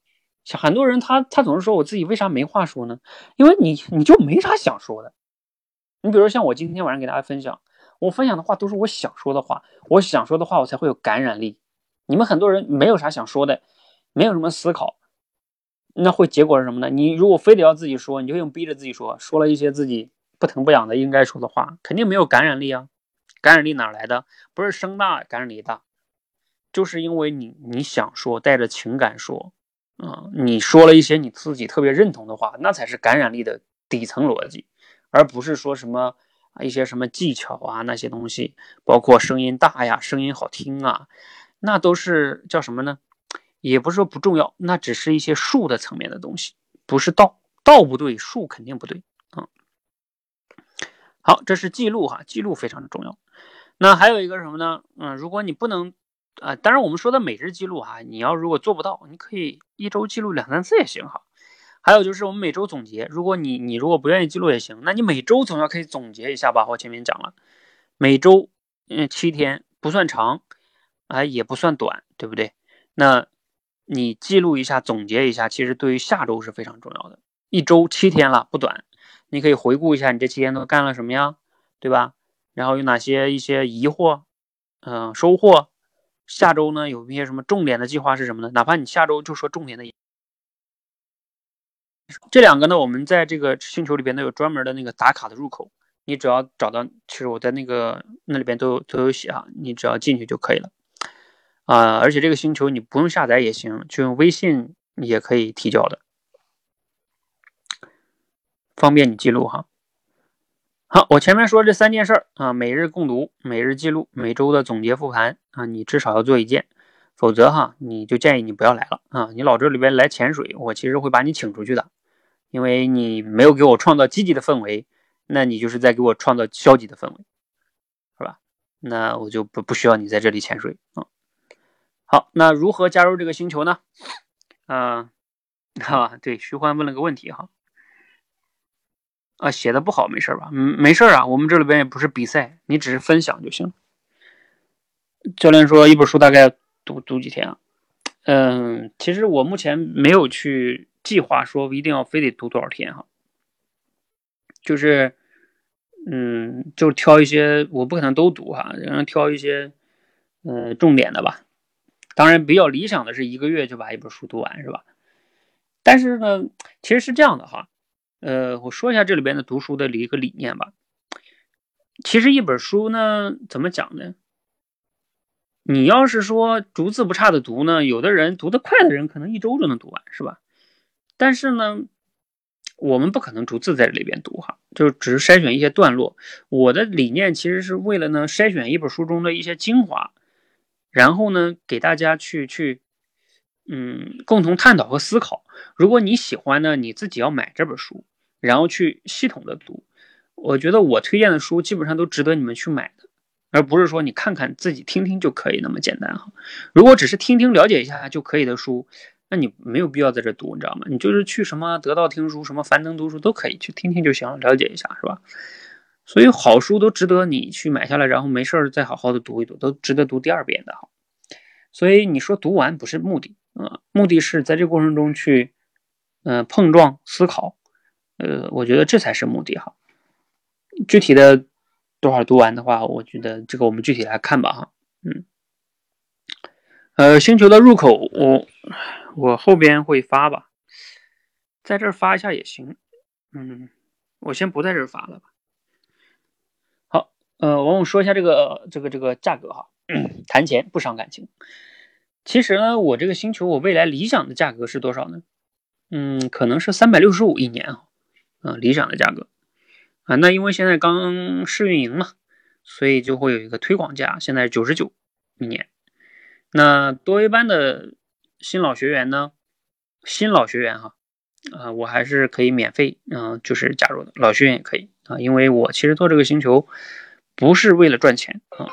像很多人，他他总是说我自己为啥没话说呢？因为你你就没啥想说的。你比如像我今天晚上给大家分享。我分享的话都是我想说的话，我想说的话，我才会有感染力。你们很多人没有啥想说的，没有什么思考，那会结果是什么呢？你如果非得要自己说，你就用逼着自己说，说了一些自己不疼不痒的应该说的话，肯定没有感染力啊。感染力哪来的？不是声大感染力大，就是因为你你想说，带着情感说，啊，你说了一些你自己特别认同的话，那才是感染力的底层逻辑，而不是说什么。啊一些什么技巧啊，那些东西，包括声音大呀，声音好听啊，那都是叫什么呢？也不是说不重要，那只是一些术的层面的东西，不是道，道不对，术肯定不对啊。好，这是记录哈，记录非常的重要。那还有一个什么呢？嗯，如果你不能啊，当然我们说的每日记录哈，你要如果做不到，你可以一周记录两三次也行哈。还有就是我们每周总结，如果你你如果不愿意记录也行，那你每周总要可以总结一下吧。我前面讲了，每周嗯七天不算长，哎也不算短，对不对？那你记录一下，总结一下，其实对于下周是非常重要的。一周七天了，不短，你可以回顾一下你这七天都干了什么呀，对吧？然后有哪些一些疑惑，嗯收获？下周呢有一些什么重点的计划是什么呢？哪怕你下周就说重点的。这两个呢，我们在这个星球里边都有专门的那个打卡的入口，你只要找到，其实我在那个那里边都有都有写啊，你只要进去就可以了啊。而且这个星球你不用下载也行，就用微信也可以提交的，方便你记录哈。好，我前面说这三件事儿啊，每日共读、每日记录、每周的总结复盘啊，你至少要做一件，否则哈，你就建议你不要来了啊。你老这里边来潜水，我其实会把你请出去的。因为你没有给我创造积极的氛围，那你就是在给我创造消极的氛围，是吧？那我就不不需要你在这里潜水啊。好，那如何加入这个星球呢？啊，哈，对，徐欢问了个问题哈。啊，写的不好没事吧？嗯，没事啊，我们这里边也不是比赛，你只是分享就行。教练说一本书大概读读几天啊？嗯，其实我目前没有去。计划说一定要非得读多少天哈，就是，嗯，就挑一些，我不可能都读哈，然后挑一些，嗯，重点的吧。当然，比较理想的是一个月就把一本书读完，是吧？但是呢，其实是这样的哈，呃，我说一下这里边的读书的一个理念吧。其实一本书呢，怎么讲呢？你要是说逐字不差的读呢，有的人读得快的人可能一周就能读完，是吧？但是呢，我们不可能逐字在这里边读哈，就只是筛选一些段落。我的理念其实是为了呢，筛选一本书中的一些精华，然后呢，给大家去去，嗯，共同探讨和思考。如果你喜欢呢，你自己要买这本书，然后去系统的读。我觉得我推荐的书基本上都值得你们去买的，而不是说你看看自己听听就可以那么简单哈。如果只是听听了解一下就可以的书，那你没有必要在这读，你知道吗？你就是去什么得到听书、什么樊登读书都可以去听听就行了，了解一下是吧？所以好书都值得你去买下来，然后没事儿再好好的读一读，都值得读第二遍的哈。所以你说读完不是目的啊，目的是在这过程中去嗯碰撞思考，呃，我觉得这才是目的哈。具体的多少读完的话，我觉得这个我们具体来看吧，哈，嗯，呃，星球的入口我我后边会发吧，在这儿发一下也行，嗯，我先不在这儿发了吧。好，呃，我们说一下这个这个这个价格哈，谈钱不伤感情。其实呢，我这个星球我未来理想的价格是多少呢？嗯，可能是三百六十五一年啊，嗯，理想的价格。啊，那因为现在刚试运营嘛，所以就会有一个推广价，现在九十九一年。那多维班的新老学员呢，新老学员哈，啊，我还是可以免费，嗯，就是加入的，老学员也可以啊，因为我其实做这个星球不是为了赚钱啊。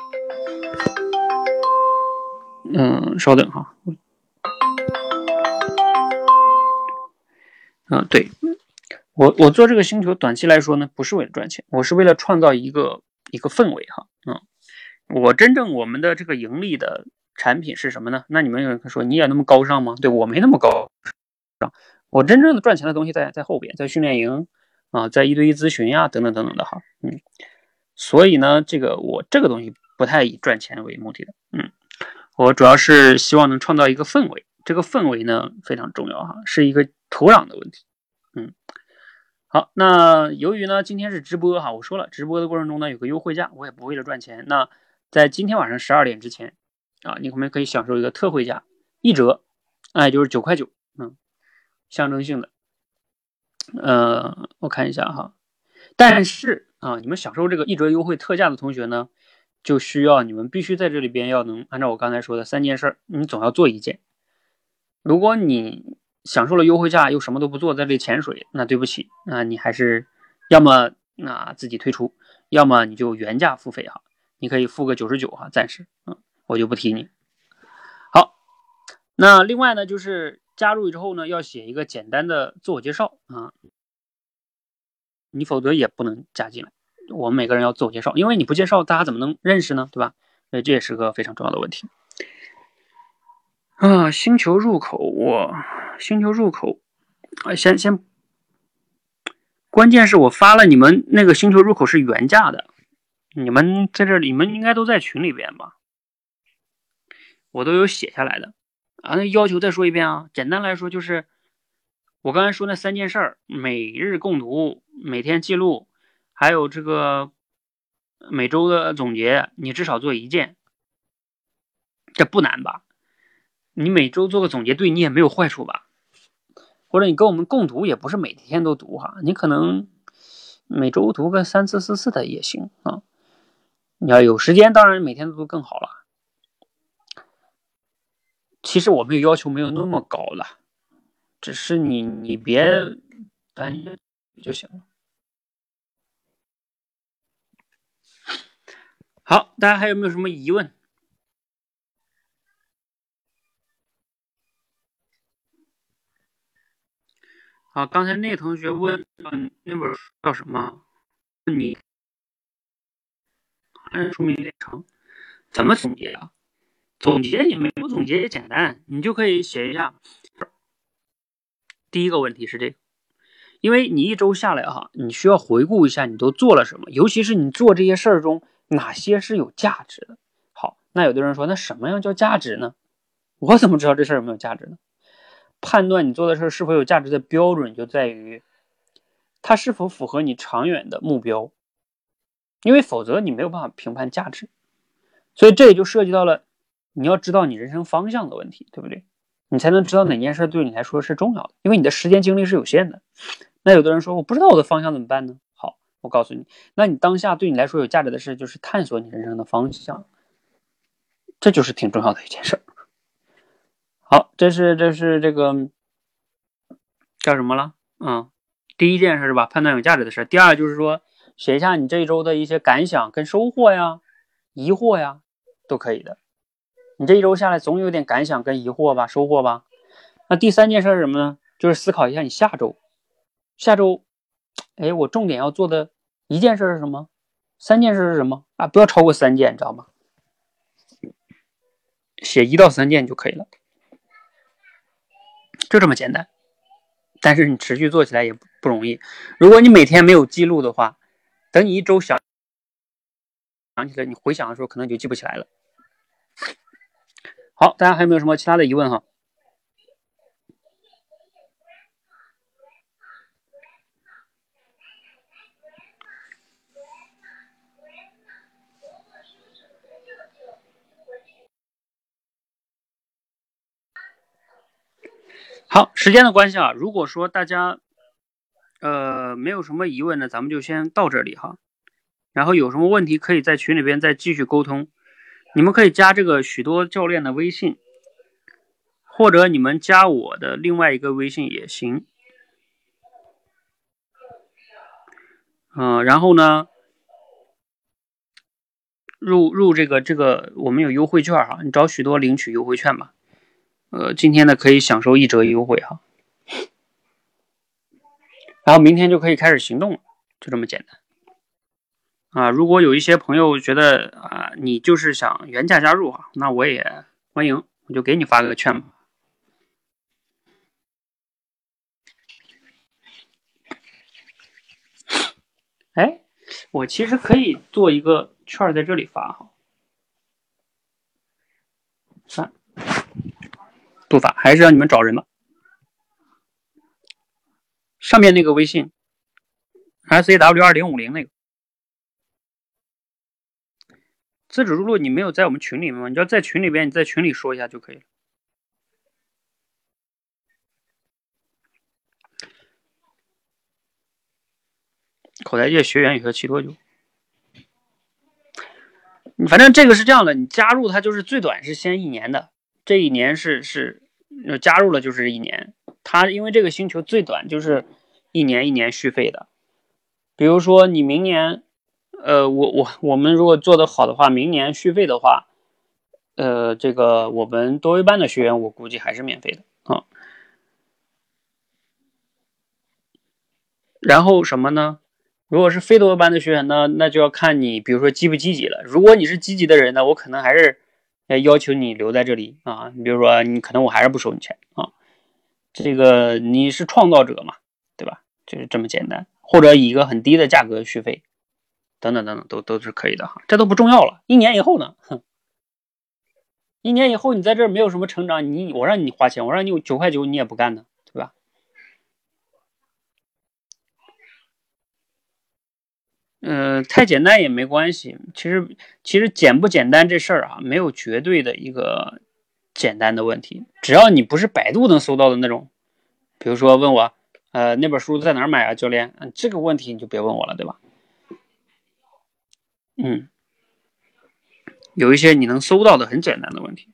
嗯，稍等哈，嗯，对。我我做这个星球，短期来说呢，不是为了赚钱，我是为了创造一个一个氛围哈，嗯，我真正我们的这个盈利的产品是什么呢？那你们有人说你也那么高尚吗？对我没那么高尚，我真正的赚钱的东西在在后边，在训练营啊，在一对一咨询呀，等等等等的哈，嗯，所以呢，这个我这个东西不太以赚钱为目的的，嗯，我主要是希望能创造一个氛围，这个氛围呢非常重要哈，是一个土壤的问题，好，那由于呢今天是直播哈，我说了直播的过程中呢有个优惠价，我也不为了赚钱。那在今天晚上十二点之前啊，你们可以享受一个特惠价，一折，哎，就是九块九，嗯，象征性的。呃，我看一下哈，但是啊，你们享受这个一折优惠特价的同学呢，就需要你们必须在这里边要能按照我刚才说的三件事，你总要做一件。如果你享受了优惠价又什么都不做，在这里潜水，那对不起，那你还是要么那自己退出，要么你就原价付费哈，你可以付个九十九哈，暂时，嗯，我就不提你。好，那另外呢，就是加入之后呢，要写一个简单的自我介绍啊，你否则也不能加进来。我们每个人要自我介绍，因为你不介绍，大家怎么能认识呢？对吧？所以这也是个非常重要的问题。啊，星球入口，我星球入口，啊，先先，关键是我发了你们那个星球入口是原价的，你们在这里，你们应该都在群里边吧？我都有写下来的啊。那要求再说一遍啊，简单来说就是我刚才说那三件事儿：每日共读、每天记录，还有这个每周的总结，你至少做一件，这不难吧？你每周做个总结，对你也没有坏处吧？或者你跟我们共读，也不是每天都读哈，你可能每周读个三次四次的也行啊。你要有时间，当然每天都读更好了。其实我们要求没有那么高了，只是你你别担心就行了。好，大家还有没有什么疑问？啊，刚才那同学问，嗯，那本书叫什么？你按说明有点长，怎么总结啊？总结也没有总结也简单，你就可以写一下。第一个问题是这个，因为你一周下来哈，你需要回顾一下你都做了什么，尤其是你做这些事儿中哪些是有价值的。好，那有的人说，那什么样叫价值呢？我怎么知道这事儿有没有价值呢？判断你做的事是否有价值的标准就在于，它是否符合你长远的目标，因为否则你没有办法评判价值。所以这也就涉及到了你要知道你人生方向的问题，对不对？你才能知道哪件事对你来说是重要的，因为你的时间精力是有限的。那有的人说我不知道我的方向怎么办呢？好，我告诉你，那你当下对你来说有价值的事就是探索你人生的方向，这就是挺重要的一件事。好，这是这是这个叫什么了？嗯，第一件事是吧？判断有价值的事。第二就是说，写一下你这一周的一些感想跟收获呀、疑惑呀，都可以的。你这一周下来总有点感想跟疑惑吧、收获吧。那第三件事是什么呢？就是思考一下你下周，下周，哎，我重点要做的一件事是什么？三件事是什么啊？不要超过三件，你知道吗？写一到三件就可以了。就这么简单，但是你持续做起来也不容易。如果你每天没有记录的话，等你一周想想起来，你回想的时候可能就记不起来了。好，大家还有没有什么其他的疑问哈？好，时间的关系啊，如果说大家呃没有什么疑问呢，咱们就先到这里哈。然后有什么问题可以在群里边再继续沟通。你们可以加这个许多教练的微信，或者你们加我的另外一个微信也行。嗯，然后呢，入入这个这个我们有优惠券哈，你找许多领取优惠券吧。呃，今天呢可以享受一折优惠哈，然后明天就可以开始行动了，就这么简单。啊，如果有一些朋友觉得啊，你就是想原价加入啊，那我也欢迎，我就给你发个券吧。哎，我其实可以做一个券在这里发哈，算。不发，还是让你们找人吧。上面那个微信，S A W 二零五零那个自主入录，你没有在我们群里面吗？你要在群里边，你在群里说一下就可以了。口才界学员有效期多久？反正这个是这样的，你加入它就是最短是先一年的。这一年是是加入了就是一年，它因为这个星球最短就是一年一年续费的。比如说你明年，呃，我我我们如果做的好的话，明年续费的话，呃，这个我们多维班的学员我估计还是免费的啊。然后什么呢？如果是非多维班的学员呢，那就要看你，比如说积不积极了。如果你是积极的人呢，我可能还是。要求你留在这里啊！你比如说，你可能我还是不收你钱啊。这个你是创造者嘛，对吧？就是这么简单，或者以一个很低的价格续费，等等等等，都都是可以的哈。这都不重要了。一年以后呢？哼，一年以后你在这没有什么成长，你我让你花钱，我让你九块九，你也不干呢，嗯，太简单也没关系。其实，其实简不简单这事儿啊，没有绝对的一个简单的问题。只要你不是百度能搜到的那种，比如说问我，呃，那本书在哪儿买啊，教练？嗯，这个问题你就别问我了，对吧？嗯，有一些你能搜到的很简单的问题。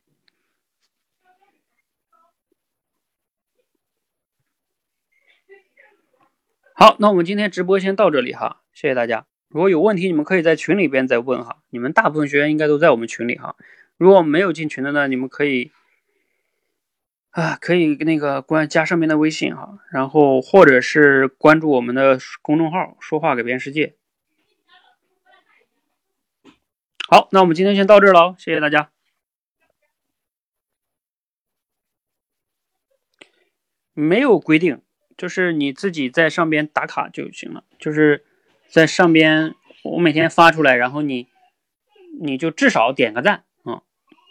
好，那我们今天直播先到这里哈，谢谢大家。如果有问题，你们可以在群里边再问哈。你们大部分学员应该都在我们群里哈。如果没有进群的呢，你们可以啊，可以那个关加上面的微信哈，然后或者是关注我们的公众号“说话改变世界”。好，那我们今天先到这儿了，谢谢大家。没有规定，就是你自己在上边打卡就行了，就是。在上边，我每天发出来，然后你，你就至少点个赞啊，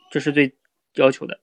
这是最要求的。